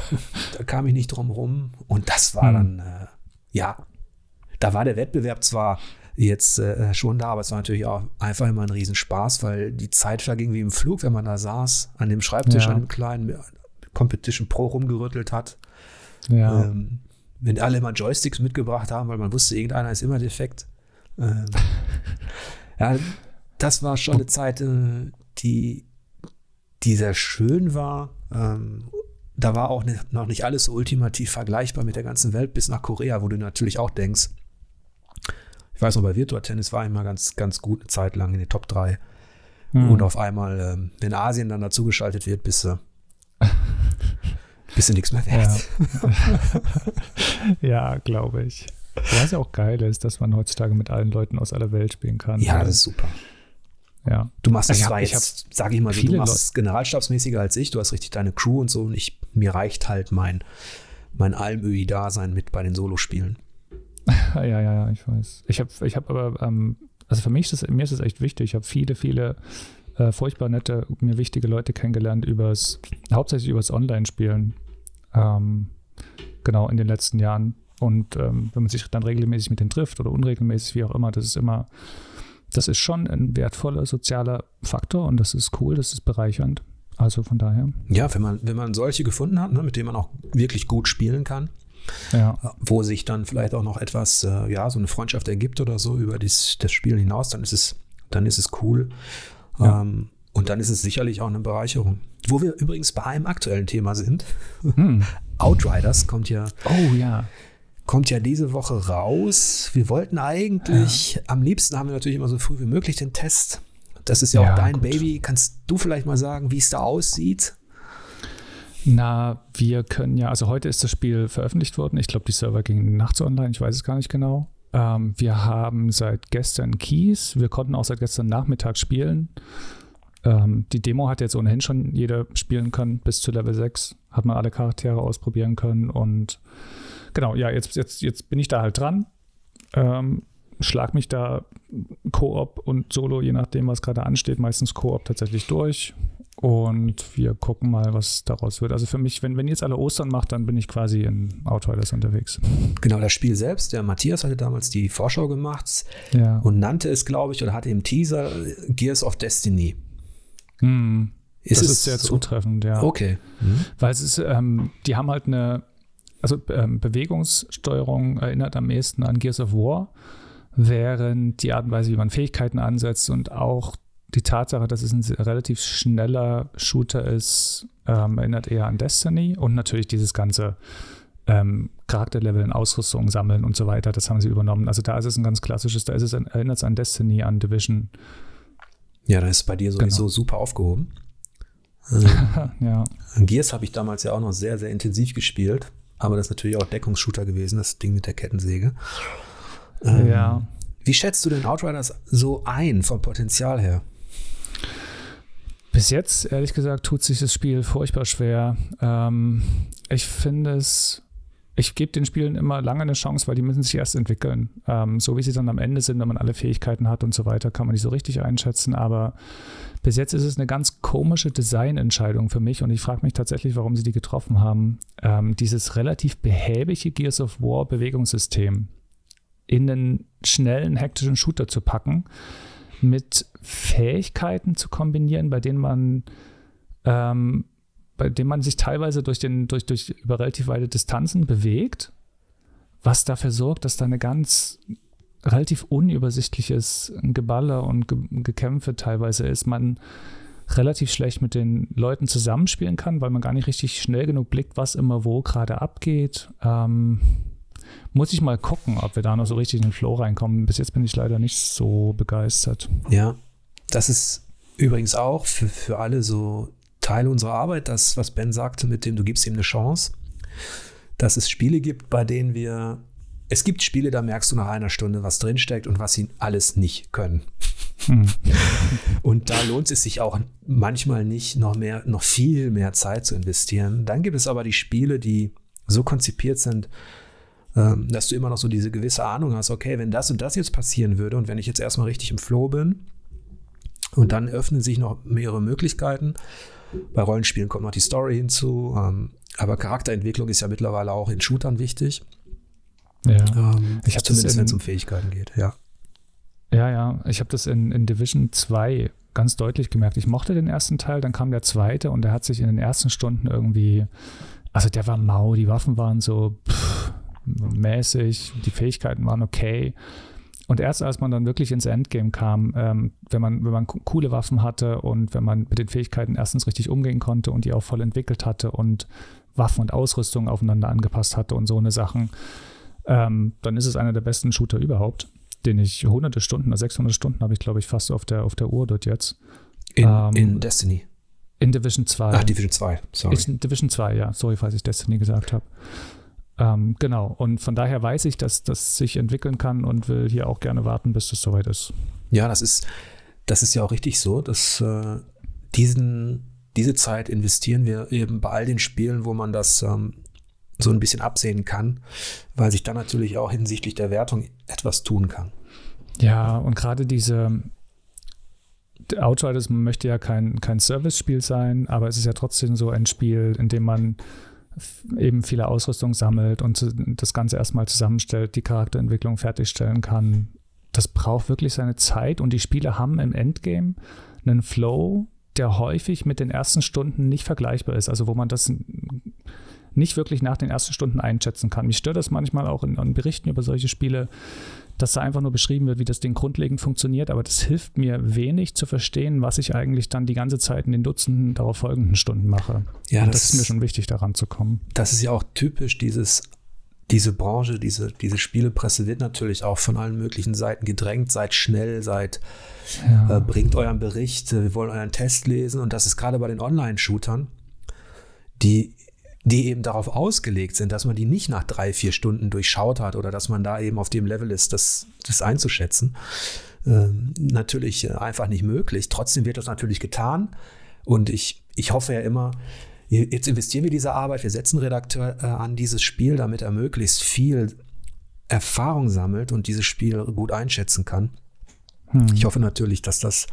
Speaker 1: [laughs] da kam ich nicht drum rum. Und das war hm. dann, äh, ja, da war der Wettbewerb zwar jetzt äh, schon da, aber es war natürlich auch einfach immer ein Riesenspaß, weil die Zeit verging wie im Flug, wenn man da saß, an dem Schreibtisch, ja. an dem kleinen Competition Pro rumgerüttelt hat. Ja. Ähm, wenn alle immer Joysticks mitgebracht haben, weil man wusste, irgendeiner ist immer defekt. Ähm, [laughs] ja, das war schon eine Zeit, äh, die, die sehr schön war. Ähm, da war auch noch nicht alles so ultimativ vergleichbar mit der ganzen Welt bis nach Korea, wo du natürlich auch denkst, ich weiß noch, bei Virtua Tennis war ich mal ganz, ganz gut eine Zeit lang in den Top 3. Mhm. Und auf einmal, ähm, wenn Asien dann dazugeschaltet wird, bist du. bist du nichts mehr wert.
Speaker 2: Ja, [laughs] ja glaube ich. Was ja auch geil ist, dass man heutzutage mit allen Leuten aus aller Welt spielen kann.
Speaker 1: Ja, das ist super.
Speaker 2: Ja.
Speaker 1: Du machst
Speaker 2: hab-
Speaker 1: zwar jetzt, sag ich mal, so, du machst es generalstabsmäßiger als ich, du hast richtig deine Crew und so und ich, mir reicht halt mein, mein Almöhi-Dasein mit bei den Solospielen. [laughs]
Speaker 2: Ja, ja, ja, ich weiß. Ich habe ich hab aber, ähm, also für mich ist das, mir ist es echt wichtig. Ich habe viele, viele äh, furchtbar nette, mir wichtige Leute kennengelernt übers, hauptsächlich übers Online-Spielen. Ähm, genau, in den letzten Jahren. Und ähm, wenn man sich dann regelmäßig mit denen trifft oder unregelmäßig, wie auch immer, das ist immer, das ist schon ein wertvoller sozialer Faktor und das ist cool, das ist bereichernd. Also von daher,
Speaker 1: Ja, wenn man, wenn man solche gefunden hat, ne, mit denen man auch wirklich gut spielen kann,
Speaker 2: ja.
Speaker 1: wo sich dann vielleicht auch noch etwas, äh, ja, so eine Freundschaft ergibt oder so über dies, das Spielen hinaus, dann ist es, dann ist es cool.
Speaker 2: Ja.
Speaker 1: Ähm, und dann ist es sicherlich auch eine Bereicherung. Wo wir übrigens bei einem aktuellen Thema sind.
Speaker 2: Hm. [laughs]
Speaker 1: Outriders kommt ja,
Speaker 2: Oh ja.
Speaker 1: kommt ja diese Woche raus. Wir wollten eigentlich, am liebsten haben wir natürlich immer so früh wie möglich den Test. Das ist ja,
Speaker 2: Ja,
Speaker 1: auch dein
Speaker 2: gut.
Speaker 1: Baby. Kannst du vielleicht mal sagen, wie es da aussieht?
Speaker 2: Na, wir können ja, also heute ist das Spiel veröffentlicht worden. Ich glaube, die Server gingen nachts online, ich weiß es gar nicht genau. Ähm, wir haben seit gestern Keys, wir konnten auch seit gestern Nachmittag spielen. Ähm, die Demo hat jetzt ohnehin schon jeder spielen können, bis zu Level 6 hat man alle Charaktere ausprobieren können und genau, ja, jetzt, jetzt, jetzt bin ich da halt dran. Ähm, schlag mich da Koop und Solo, je nachdem, was gerade ansteht, meistens Koop tatsächlich durch. Und wir gucken mal, was daraus wird. Also für mich, wenn, wenn ihr jetzt alle Ostern macht, dann bin ich quasi in Outriders unterwegs.
Speaker 1: Genau, das Spiel selbst. Der Matthias hatte damals die Vorschau gemacht
Speaker 2: Ja.
Speaker 1: und nannte es, glaube ich, oder hatte im Teaser äh, Gears of Destiny.
Speaker 2: Hm, das
Speaker 1: es
Speaker 2: ist sehr
Speaker 1: so?
Speaker 2: zutreffend, ja.
Speaker 1: Okay. Mhm.
Speaker 2: Weil es ist, ähm, die haben halt eine, also ähm, Bewegungssteuerung erinnert am ehesten an Gears of War, während die Art und Weise, wie man Fähigkeiten ansetzt und auch die Tatsache, dass es ein relativ schneller Shooter ist, ähm, erinnert eher an Destiny und natürlich dieses ganze ähm, Charakterleveln, Ausrüstung sammeln und so weiter, das haben sie übernommen. Also da ist es ein ganz klassisches, da ist es, ein- erinnert es an Destiny, an Division.
Speaker 1: Ja, dann ist bei dir sowieso
Speaker 2: Genau.
Speaker 1: super aufgehoben. [laughs]
Speaker 2: ja.
Speaker 1: Gears habe ich damals ja auch noch sehr, sehr intensiv gespielt. Aber das ist natürlich auch Deckungsshooter gewesen, das Ding mit der Kettensäge. Ähm,
Speaker 2: Ja.
Speaker 1: Wie schätzt du den Outriders so ein vom Potenzial her?
Speaker 2: Bis jetzt, ehrlich gesagt, tut sich das Spiel furchtbar schwer. Ähm, ich finde es, ich gebe den Spielen immer lange eine Chance, weil die müssen sich erst entwickeln. Ähm, so wie sie dann am Ende sind, wenn man alle Fähigkeiten hat und so weiter, kann man nicht so richtig einschätzen. Aber bis jetzt ist es eine ganz komische Designentscheidung für mich und ich frage mich tatsächlich, warum sie die getroffen haben. Ähm, dieses relativ behäbige Gears of War Bewegungssystem in einen schnellen, hektischen Shooter zu packen, mit Fähigkeiten zu kombinieren, bei denen man ähm, bei denen man sich teilweise durch den, durch, durch über relativ weite Distanzen bewegt, was dafür sorgt, dass da eine ganz relativ unübersichtliches Geballer und Ge Gekämpfe teilweise ist. Man relativ schlecht mit den Leuten zusammenspielen kann, weil man gar nicht richtig schnell genug blickt, was immer wo gerade abgeht. Ähm, muss ich mal gucken, ob wir da noch so richtig in den Flow reinkommen. Bis jetzt bin ich leider nicht so begeistert.
Speaker 1: Ja, das ist übrigens auch für, für alle so Teil unserer Arbeit, das, was Ben sagte, mit dem du gibst ihm eine Chance, dass es Spiele gibt, bei denen wir, es gibt Spiele, da merkst du nach einer Stunde, was drinsteckt und was sie alles nicht können.
Speaker 2: Hm. [laughs]
Speaker 1: Und da lohnt es sich auch manchmal nicht, noch mehr, noch viel mehr Zeit zu investieren. Dann gibt es aber die Spiele, die so konzipiert sind, dass du immer noch so diese gewisse Ahnung hast, okay, wenn das und das jetzt passieren würde und wenn ich jetzt erstmal richtig im Flow bin und dann öffnen sich noch mehrere Möglichkeiten. Bei Rollenspielen kommt noch die Story hinzu, ähm, aber Charakterentwicklung ist ja mittlerweile auch in Shootern wichtig.
Speaker 2: Ja.
Speaker 1: Ähm,
Speaker 2: Ich
Speaker 1: zumindest
Speaker 2: in-
Speaker 1: wenn es um Fähigkeiten geht, ja.
Speaker 2: Ja, ja, ich habe das in, in Division 2 ganz deutlich gemerkt. Ich mochte den ersten Teil, dann kam der zweite und der hat sich in den ersten Stunden irgendwie, also der war mau, die Waffen waren so pff, mäßig, die Fähigkeiten waren okay. Und erst als man dann wirklich ins Endgame kam, ähm, wenn, man, wenn man co- coole Waffen hatte und wenn man mit den Fähigkeiten erstens richtig umgehen konnte und die auch voll entwickelt hatte und Waffen und Ausrüstung aufeinander angepasst hatte und so eine Sachen, ähm, dann ist es einer der besten Shooter überhaupt den ich hunderte Stunden, also 600 Stunden habe ich, glaube ich, fast auf der, auf der Uhr dort jetzt.
Speaker 1: In,
Speaker 2: Ähm,
Speaker 1: in Destiny.
Speaker 2: In Division 2.
Speaker 1: Ach, Division 2, sorry.
Speaker 2: In Division 2, ja. Sorry, falls ich Destiny gesagt habe. Ähm, genau. Und von daher weiß ich, dass das sich entwickeln kann und will hier auch gerne warten, bis das soweit ist.
Speaker 1: Ja, das ist, das ist ja auch richtig so, dass äh, diesen, diese Zeit investieren wir eben bei all den Spielen, wo man das ähm, so ein bisschen absehen kann, weil sich dann natürlich auch hinsichtlich der Wertung etwas tun kann.
Speaker 2: Ja, und gerade diese Outriders möchte ja kein, kein Service-Spiel sein, aber es ist ja trotzdem so ein Spiel, in dem man eben viele Ausrüstung sammelt und das Ganze erstmal zusammenstellt, die Charakterentwicklung fertigstellen kann. Das braucht wirklich seine Zeit und die Spiele haben im Endgame einen Flow, der häufig mit den ersten Stunden nicht vergleichbar ist. Also wo man das nicht wirklich nach den ersten Stunden einschätzen kann. Mich stört das manchmal auch in, in Berichten über solche Spiele, dass da einfach nur beschrieben wird, wie das Ding grundlegend funktioniert, aber das hilft mir wenig zu verstehen, was ich eigentlich dann die ganze Zeit in den Dutzenden darauf folgenden Stunden mache. Ja, das, das, ist mir schon wichtig, daran zu kommen.
Speaker 1: Das ist ja auch typisch dieses diese Branche, diese, diese Spielepresse wird natürlich auch von allen möglichen Seiten gedrängt. Seid schnell, seid, ja. äh, bringt euren Bericht, äh, wir wollen euren Test lesen. Und das ist gerade bei den Online-Shootern, die die eben darauf ausgelegt sind, dass man die nicht nach drei, vier Stunden durchschaut hat oder dass man da eben auf dem Level ist, das, das einzuschätzen. Ähm, natürlich einfach nicht möglich. Trotzdem wird das natürlich getan. Und ich, ich hoffe ja immer, jetzt investieren wir diese Arbeit, wir setzen Redakteur äh, an dieses Spiel, damit er möglichst viel Erfahrung sammelt und dieses Spiel gut einschätzen kann. Hm. Ich hoffe natürlich, dass das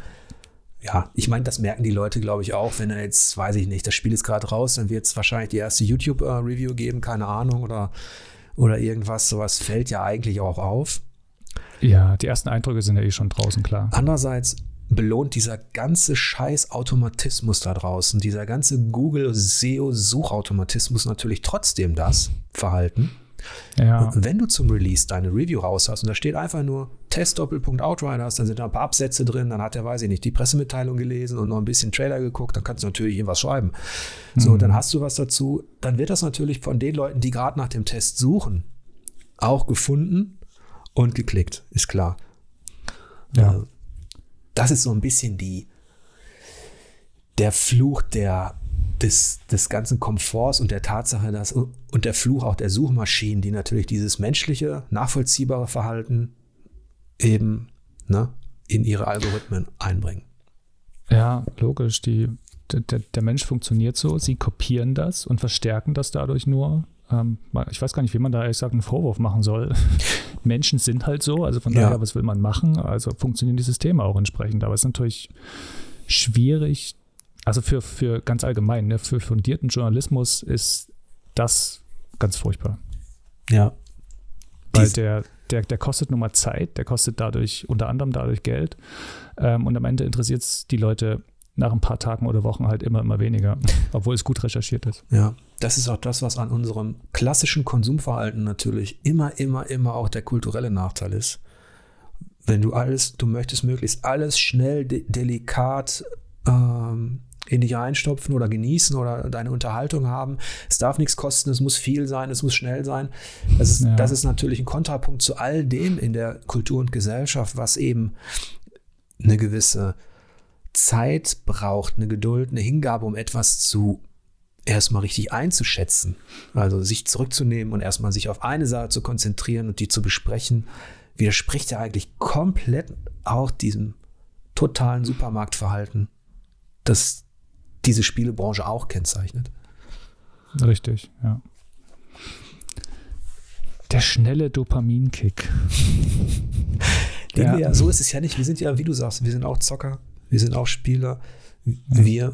Speaker 1: ja, ich meine, das merken die Leute, glaube ich, auch, wenn er jetzt, weiß ich nicht, das Spiel ist gerade raus, dann wird es wahrscheinlich die erste YouTube-Review geben, keine Ahnung, oder, oder irgendwas. Sowas fällt ja eigentlich auch auf.
Speaker 2: Ja, die ersten Eindrücke sind ja eh schon draußen, klar.
Speaker 1: Andererseits belohnt dieser ganze Scheiß-Automatismus da draußen, dieser ganze Google-SEO-Suchautomatismus natürlich trotzdem das Verhalten. Ja. Wenn du zum Release deine Review raus hast und da steht einfach nur Test Doppelpunkt Outriders, dann sind da ein paar Absätze drin, dann hat er, weiß ich nicht, die Pressemitteilung gelesen und noch ein bisschen Trailer geguckt, dann kannst du natürlich irgendwas schreiben. So, mhm. dann hast du was dazu, dann wird das natürlich von den Leuten, die gerade nach dem Test suchen, auch gefunden und geklickt, ist klar. Ja. Äh, das ist so ein bisschen die, der Fluch der des, des ganzen Komforts und der Tatsache, dass und der Fluch auch der Suchmaschinen, die natürlich dieses menschliche, nachvollziehbare Verhalten eben ne, in ihre Algorithmen einbringen.
Speaker 2: Ja, logisch. Die, der, der Mensch funktioniert so, sie kopieren das und verstärken das dadurch nur. Ähm, ich weiß gar nicht, wie man da ehrlich gesagt einen Vorwurf machen soll. [laughs] Menschen sind halt so, also von daher, ja. was will man machen? Also funktionieren die Systeme auch entsprechend. Aber es ist natürlich schwierig, also für, für ganz allgemein, ne, für fundierten Journalismus ist das ganz furchtbar.
Speaker 1: Ja.
Speaker 2: Weil der, der, der kostet nun mal Zeit, der kostet dadurch unter anderem dadurch Geld. Ähm, und am Ende interessiert es die Leute nach ein paar Tagen oder Wochen halt immer, immer weniger, [laughs] obwohl es gut recherchiert ist.
Speaker 1: Ja, das ist auch das, was an unserem klassischen Konsumverhalten natürlich immer, immer, immer auch der kulturelle Nachteil ist. Wenn du alles, du möchtest möglichst alles schnell, de delikat, ähm, in dich reinstopfen oder genießen oder deine Unterhaltung haben. Es darf nichts kosten, es muss viel sein, es muss schnell sein. Das ist, ja. das ist natürlich ein Kontrapunkt zu all dem in der Kultur und Gesellschaft, was eben eine gewisse Zeit braucht, eine Geduld, eine Hingabe, um etwas zu erstmal richtig einzuschätzen. Also sich zurückzunehmen und erstmal sich auf eine Sache zu konzentrieren und die zu besprechen, widerspricht ja eigentlich komplett auch diesem totalen Supermarktverhalten, das diese Spielebranche auch kennzeichnet.
Speaker 2: Richtig, ja. Der schnelle Dopaminkick. [laughs]
Speaker 1: ja. Wir, so ist es ja nicht. Wir sind ja, wie du sagst, wir sind auch Zocker, wir sind auch Spieler. Wir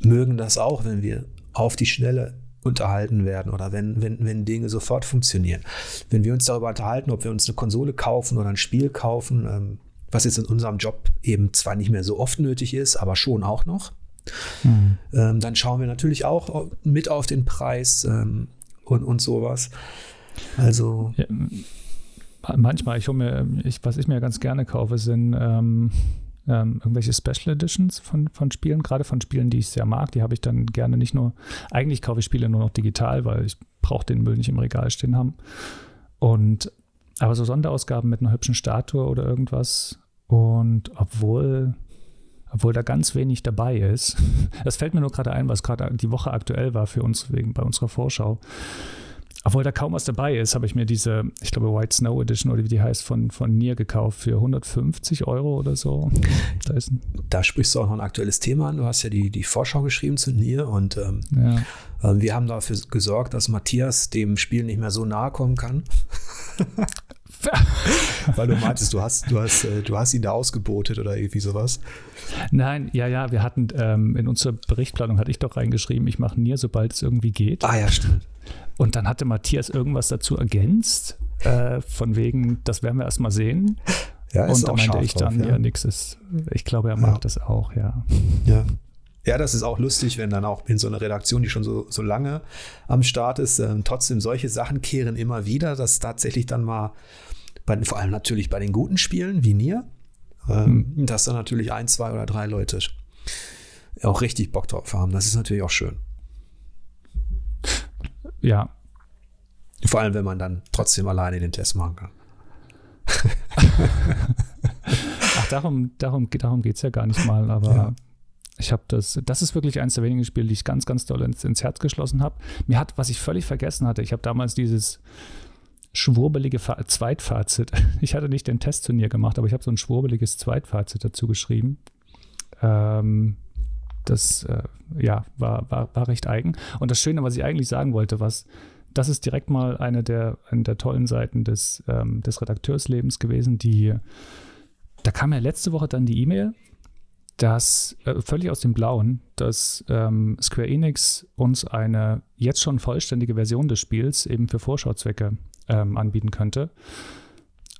Speaker 1: mögen das auch, wenn wir auf die Schnelle unterhalten werden oder wenn, wenn, wenn Dinge sofort funktionieren. Wenn wir uns darüber unterhalten, ob wir uns eine Konsole kaufen oder ein Spiel kaufen, ähm, was jetzt in unserem Job eben zwar nicht mehr so oft nötig ist, aber schon auch noch, Mhm. Ähm, dann schauen wir natürlich auch mit auf den Preis ähm, und, und sowas. Also. Ja,
Speaker 2: manchmal, ich hole mir, ich, was ich mir ganz gerne kaufe, sind ähm, ähm, irgendwelche Special Editions von, von Spielen, gerade von Spielen, die ich sehr mag. Die habe ich dann gerne nicht nur, eigentlich kaufe ich Spiele nur noch digital, weil ich brauche den Müll nicht im Regal stehen haben. Und aber so Sonderausgaben mit einer hübschen Statue oder irgendwas. Und obwohl obwohl da ganz wenig dabei ist. [laughs] Das fällt mir nur gerade ein, was gerade die Woche aktuell war für uns wegen bei unserer Vorschau. Obwohl da kaum was dabei ist, habe ich mir diese, ich glaube, White Snow Edition oder wie die heißt, von, von Nier gekauft für 150 Euro oder so.
Speaker 1: Da, da sprichst du auch noch ein aktuelles Thema an. Du hast ja die, die Vorschau geschrieben zu Nier und ähm, ja. äh, wir haben dafür gesorgt, dass Matthias dem Spiel nicht mehr so nahe kommen kann. [laughs] Weil du meintest, du hast, du, hast, äh, du hast ihn da ausgebotet oder irgendwie sowas.
Speaker 2: Nein, ja, ja, wir hatten ähm, in unserer Berichtsplanung hatte ich doch reingeschrieben, ich mache Nier, sobald es irgendwie geht.
Speaker 1: Ah ja, stimmt.
Speaker 2: Und dann hatte Matthias irgendwas dazu ergänzt, äh, von wegen, das werden wir erstmal sehen. Ja, ist und da meinte ich dann, drauf, ja, ja nix ist, ich glaube, er mag ja. das auch, ja.
Speaker 1: Ja. Ja, das ist auch lustig, wenn dann auch in so einer Redaktion, die schon so, so lange am Start ist, äh, trotzdem solche Sachen kehren immer wieder, dass tatsächlich dann mal, bei, vor allem natürlich bei den guten Spielen wie Nier, ähm, mhm. dass dann natürlich ein, zwei oder drei Leute auch richtig Bock drauf haben. Das ist natürlich auch schön.
Speaker 2: Ja.
Speaker 1: Vor allem, wenn man dann trotzdem alleine den Test machen kann. [laughs]
Speaker 2: Ach, darum, darum, darum geht es ja gar nicht mal, aber ja. Ich habe das, das ist wirklich eines der wenigen Spiele, die ich ganz, ganz doll ins, ins Herz geschlossen habe. Mir hat, was ich völlig vergessen hatte, ich habe damals dieses schwurbelige Fa Zweitfazit, [laughs] ich hatte nicht den Testturnier gemacht, aber ich habe so ein schwurbeliges Zweitfazit dazu geschrieben. Ähm, das äh, ja, war, war, war recht eigen. Und das Schöne, was ich eigentlich sagen wollte, was, das ist direkt mal eine der, eine der tollen Seiten des, ähm, des Redakteurslebens gewesen, die, da kam ja letzte Woche dann die E-Mail, dass äh, völlig aus dem Blauen, dass ähm, Square Enix uns eine jetzt schon vollständige Version des Spiels eben für Vorschauzwecke ähm, anbieten könnte.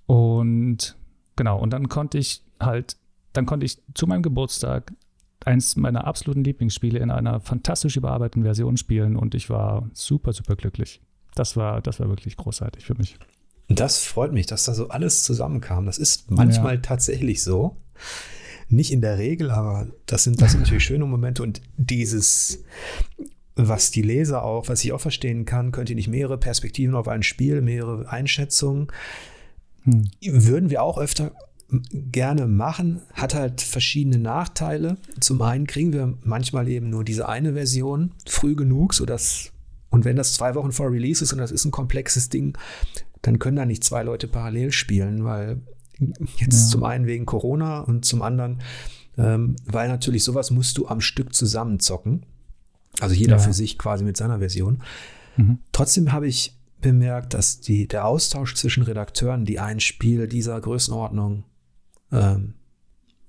Speaker 2: Und genau, und dann konnte ich halt, dann konnte ich zu meinem Geburtstag eins meiner absoluten Lieblingsspiele in einer fantastisch überarbeiteten Version spielen und ich war super, super glücklich. Das war, das war wirklich großartig für mich.
Speaker 1: Das freut mich, dass da so alles zusammenkam. Das ist manchmal ja. tatsächlich so. Nicht in der Regel, aber das sind, das sind natürlich schöne Momente und dieses, was die Leser auch, was ich auch verstehen kann, könnt ihr nicht mehrere Perspektiven auf ein Spiel, mehrere Einschätzungen. Hm. Würden wir auch öfter gerne machen, hat halt verschiedene Nachteile. Zum einen kriegen wir manchmal eben nur diese eine Version früh genug, sodass, und wenn das zwei Wochen vor Release ist und das ist ein komplexes Ding, dann können da nicht zwei Leute parallel spielen, weil jetzt ja. zum einen wegen Corona und zum anderen, ähm, weil natürlich sowas musst du am Stück zusammenzocken. Also jeder ja. für sich quasi mit seiner Version. Mhm. Trotzdem habe ich bemerkt, dass die, der Austausch zwischen Redakteuren, die ein Spiel dieser Größenordnung ähm,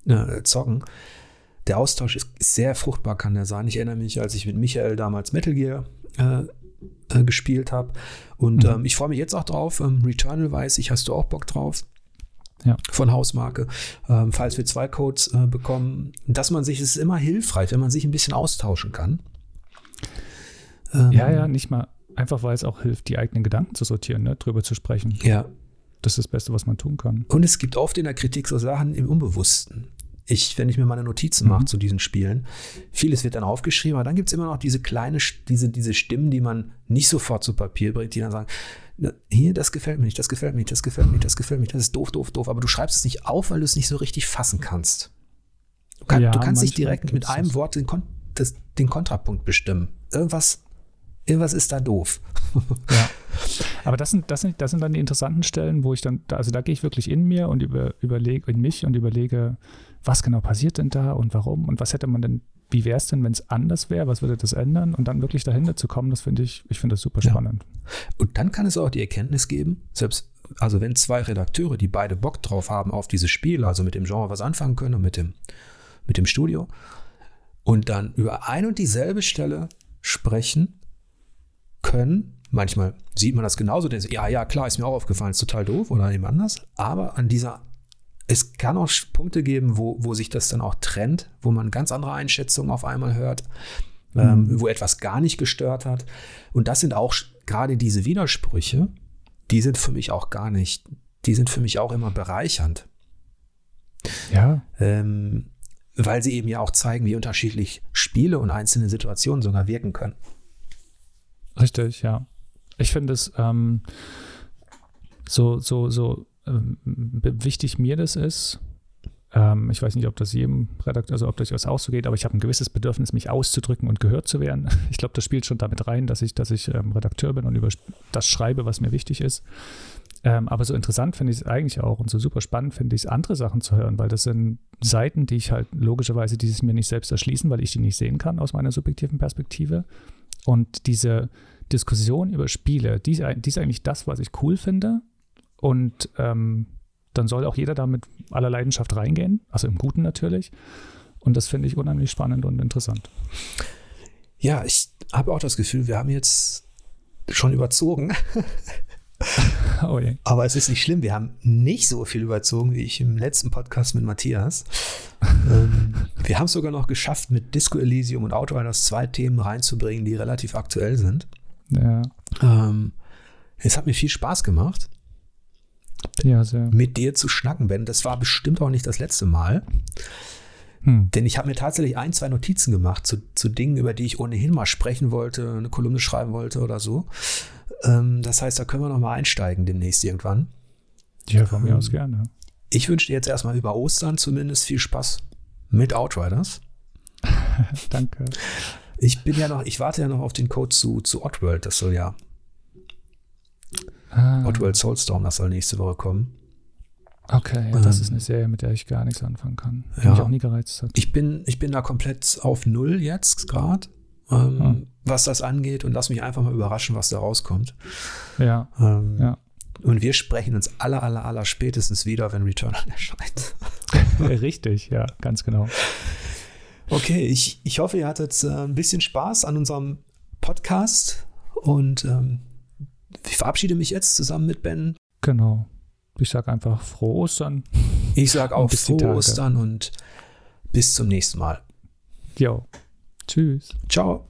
Speaker 1: äh, zocken. Der Austausch ist sehr fruchtbar, kann der sein. Ich erinnere mich, als ich mit Michael damals Metal Gear äh, äh, gespielt habe. Und mhm. ähm, ich freue mich jetzt auch drauf. Ähm, Returnal weiß ich, hast du auch Bock drauf? Ja. Von Hausmarke. Ähm, falls wir zwei Codes äh, bekommen, dass man sich, es ist immer hilfreich, wenn man sich ein bisschen austauschen kann.
Speaker 2: Ähm, ja, ja, nicht mal einfach, weil es auch hilft, die eigenen Gedanken zu sortieren, ne, drüber zu sprechen.
Speaker 1: Ja,
Speaker 2: das ist das Beste, was man tun kann.
Speaker 1: Und es gibt oft in der Kritik so Sachen im Unbewussten. Ich, wenn ich mir meine Notizen mhm. mache zu diesen Spielen, vieles wird dann aufgeschrieben, aber dann gibt es immer noch diese kleine, diese, diese Stimmen, die man nicht sofort zu Papier bringt, die dann sagen, hier, das gefällt mir nicht, das gefällt mir nicht, das gefällt mir nicht, das gefällt mir nicht, das ist doof, doof, doof, aber du schreibst es nicht auf, weil du es nicht so richtig fassen kannst. Du, kann, ja, du kannst nicht direkt mit einem Wort den, Kon das, den Kontrapunkt bestimmen. Irgendwas, irgendwas ist da doof. [laughs]
Speaker 2: Ja. Aber das sind, das, sind, das sind dann die interessanten Stellen, wo ich dann, also da gehe ich wirklich in mir und über, überlege, in mich und überlege, was genau passiert denn da und warum und was hätte man denn, wie wäre es denn, wenn es anders wäre, was würde das ändern und dann wirklich dahinter zu kommen, das finde ich, ich finde das super spannend.
Speaker 1: Ja. Und dann kann es auch die Erkenntnis geben, selbst, also wenn zwei Redakteure, die beide Bock drauf haben auf dieses Spiel, also mit dem Genre was anfangen können und mit dem, mit dem Studio und dann über ein und dieselbe Stelle sprechen können, Manchmal sieht man das genauso, denn ja, ja, klar, ist mir auch aufgefallen, ist total doof oder eben anders. Aber an dieser, es kann auch Punkte geben, wo, wo sich das dann auch trennt, wo man ganz andere Einschätzungen auf einmal hört, ähm, mhm. ähm, wo etwas gar nicht gestört hat. Und das sind auch gerade diese Widersprüche, die sind für mich auch gar nicht, die sind für mich auch immer bereichernd.
Speaker 2: Ja.
Speaker 1: Ähm, weil sie eben ja auch zeigen, wie unterschiedlich Spiele und einzelne Situationen sogar wirken können.
Speaker 2: Richtig, ja. Ich finde es ähm, so, so, so wichtig mir das ist, Ähm, ich weiß nicht, ob das jedem Redakteur, also ob das auch so geht, aber ich habe ein gewisses Bedürfnis, mich auszudrücken und gehört zu werden. [laughs] Ich glaube, das spielt schon damit rein, dass ich, dass ich ähm, Redakteur bin und über das schreibe, was mir wichtig ist. Ähm, aber so interessant finde ich es eigentlich auch und so super spannend finde ich es, andere Sachen zu hören, weil das sind Seiten, die ich halt logischerweise dieses mir nicht selbst erschließen, weil ich die nicht sehen kann aus meiner subjektiven Perspektive. Und diese Diskussion über Spiele, die, die ist eigentlich das, was ich cool finde. Und ähm, dann soll auch jeder da mit aller Leidenschaft reingehen, also im Guten natürlich. Und das finde ich unheimlich spannend und interessant.
Speaker 1: Ja, ich habe auch das Gefühl, wir haben jetzt schon überzogen. [laughs] oh Aber es ist nicht schlimm. Wir haben nicht so viel überzogen wie ich im letzten Podcast mit Matthias. [laughs] ähm, wir haben es sogar noch geschafft, mit Disco Elysium und Outriders zwei Themen reinzubringen, die relativ aktuell sind.
Speaker 2: Ja.
Speaker 1: Ähm, es hat mir viel Spaß gemacht.
Speaker 2: Ja.
Speaker 1: Mit dir zu schnacken, Ben. Das war bestimmt auch nicht das letzte Mal. Hm. Denn ich habe mir tatsächlich ein, zwei Notizen gemacht zu, zu Dingen, über die ich ohnehin mal sprechen wollte, eine Kolumne schreiben wollte oder so. Ähm, das heißt, da können wir noch mal einsteigen demnächst irgendwann.
Speaker 2: Ja, von mir ähm, aus gerne.
Speaker 1: Ich wünsche dir jetzt erstmal über Ostern zumindest viel Spaß mit Outriders. [laughs]
Speaker 2: Danke.
Speaker 1: Ich bin ja noch, ich warte ja noch auf den Code zu, zu Oddworld. Das soll ja.
Speaker 2: Ah.
Speaker 1: Oddworld Soulstorm, das soll nächste Woche kommen.
Speaker 2: Okay, ja, das ähm, ist eine Serie, mit der ich gar nichts anfangen kann.
Speaker 1: Die ja.
Speaker 2: mich auch nie gereizt hat.
Speaker 1: Ich bin, ich bin da komplett auf Null jetzt gerade, ähm, hm. was das angeht und lass mich einfach mal überraschen, was da rauskommt.
Speaker 2: Ja.
Speaker 1: Ähm,
Speaker 2: ja.
Speaker 1: Und wir sprechen uns aller, aller, aller spätestens wieder, wenn Returnal [laughs] erscheint. [laughs]
Speaker 2: Richtig, ja, ganz genau.
Speaker 1: Okay, ich, ich hoffe, ihr hattet äh, ein bisschen Spaß an unserem Podcast und ähm, ich verabschiede mich jetzt zusammen mit Ben.
Speaker 2: Genau. Ich sage einfach frohe Ostern.
Speaker 1: Ich sage auch frohe Ostern und bis zum nächsten Mal.
Speaker 2: Jo. Tschüss.
Speaker 1: Ciao.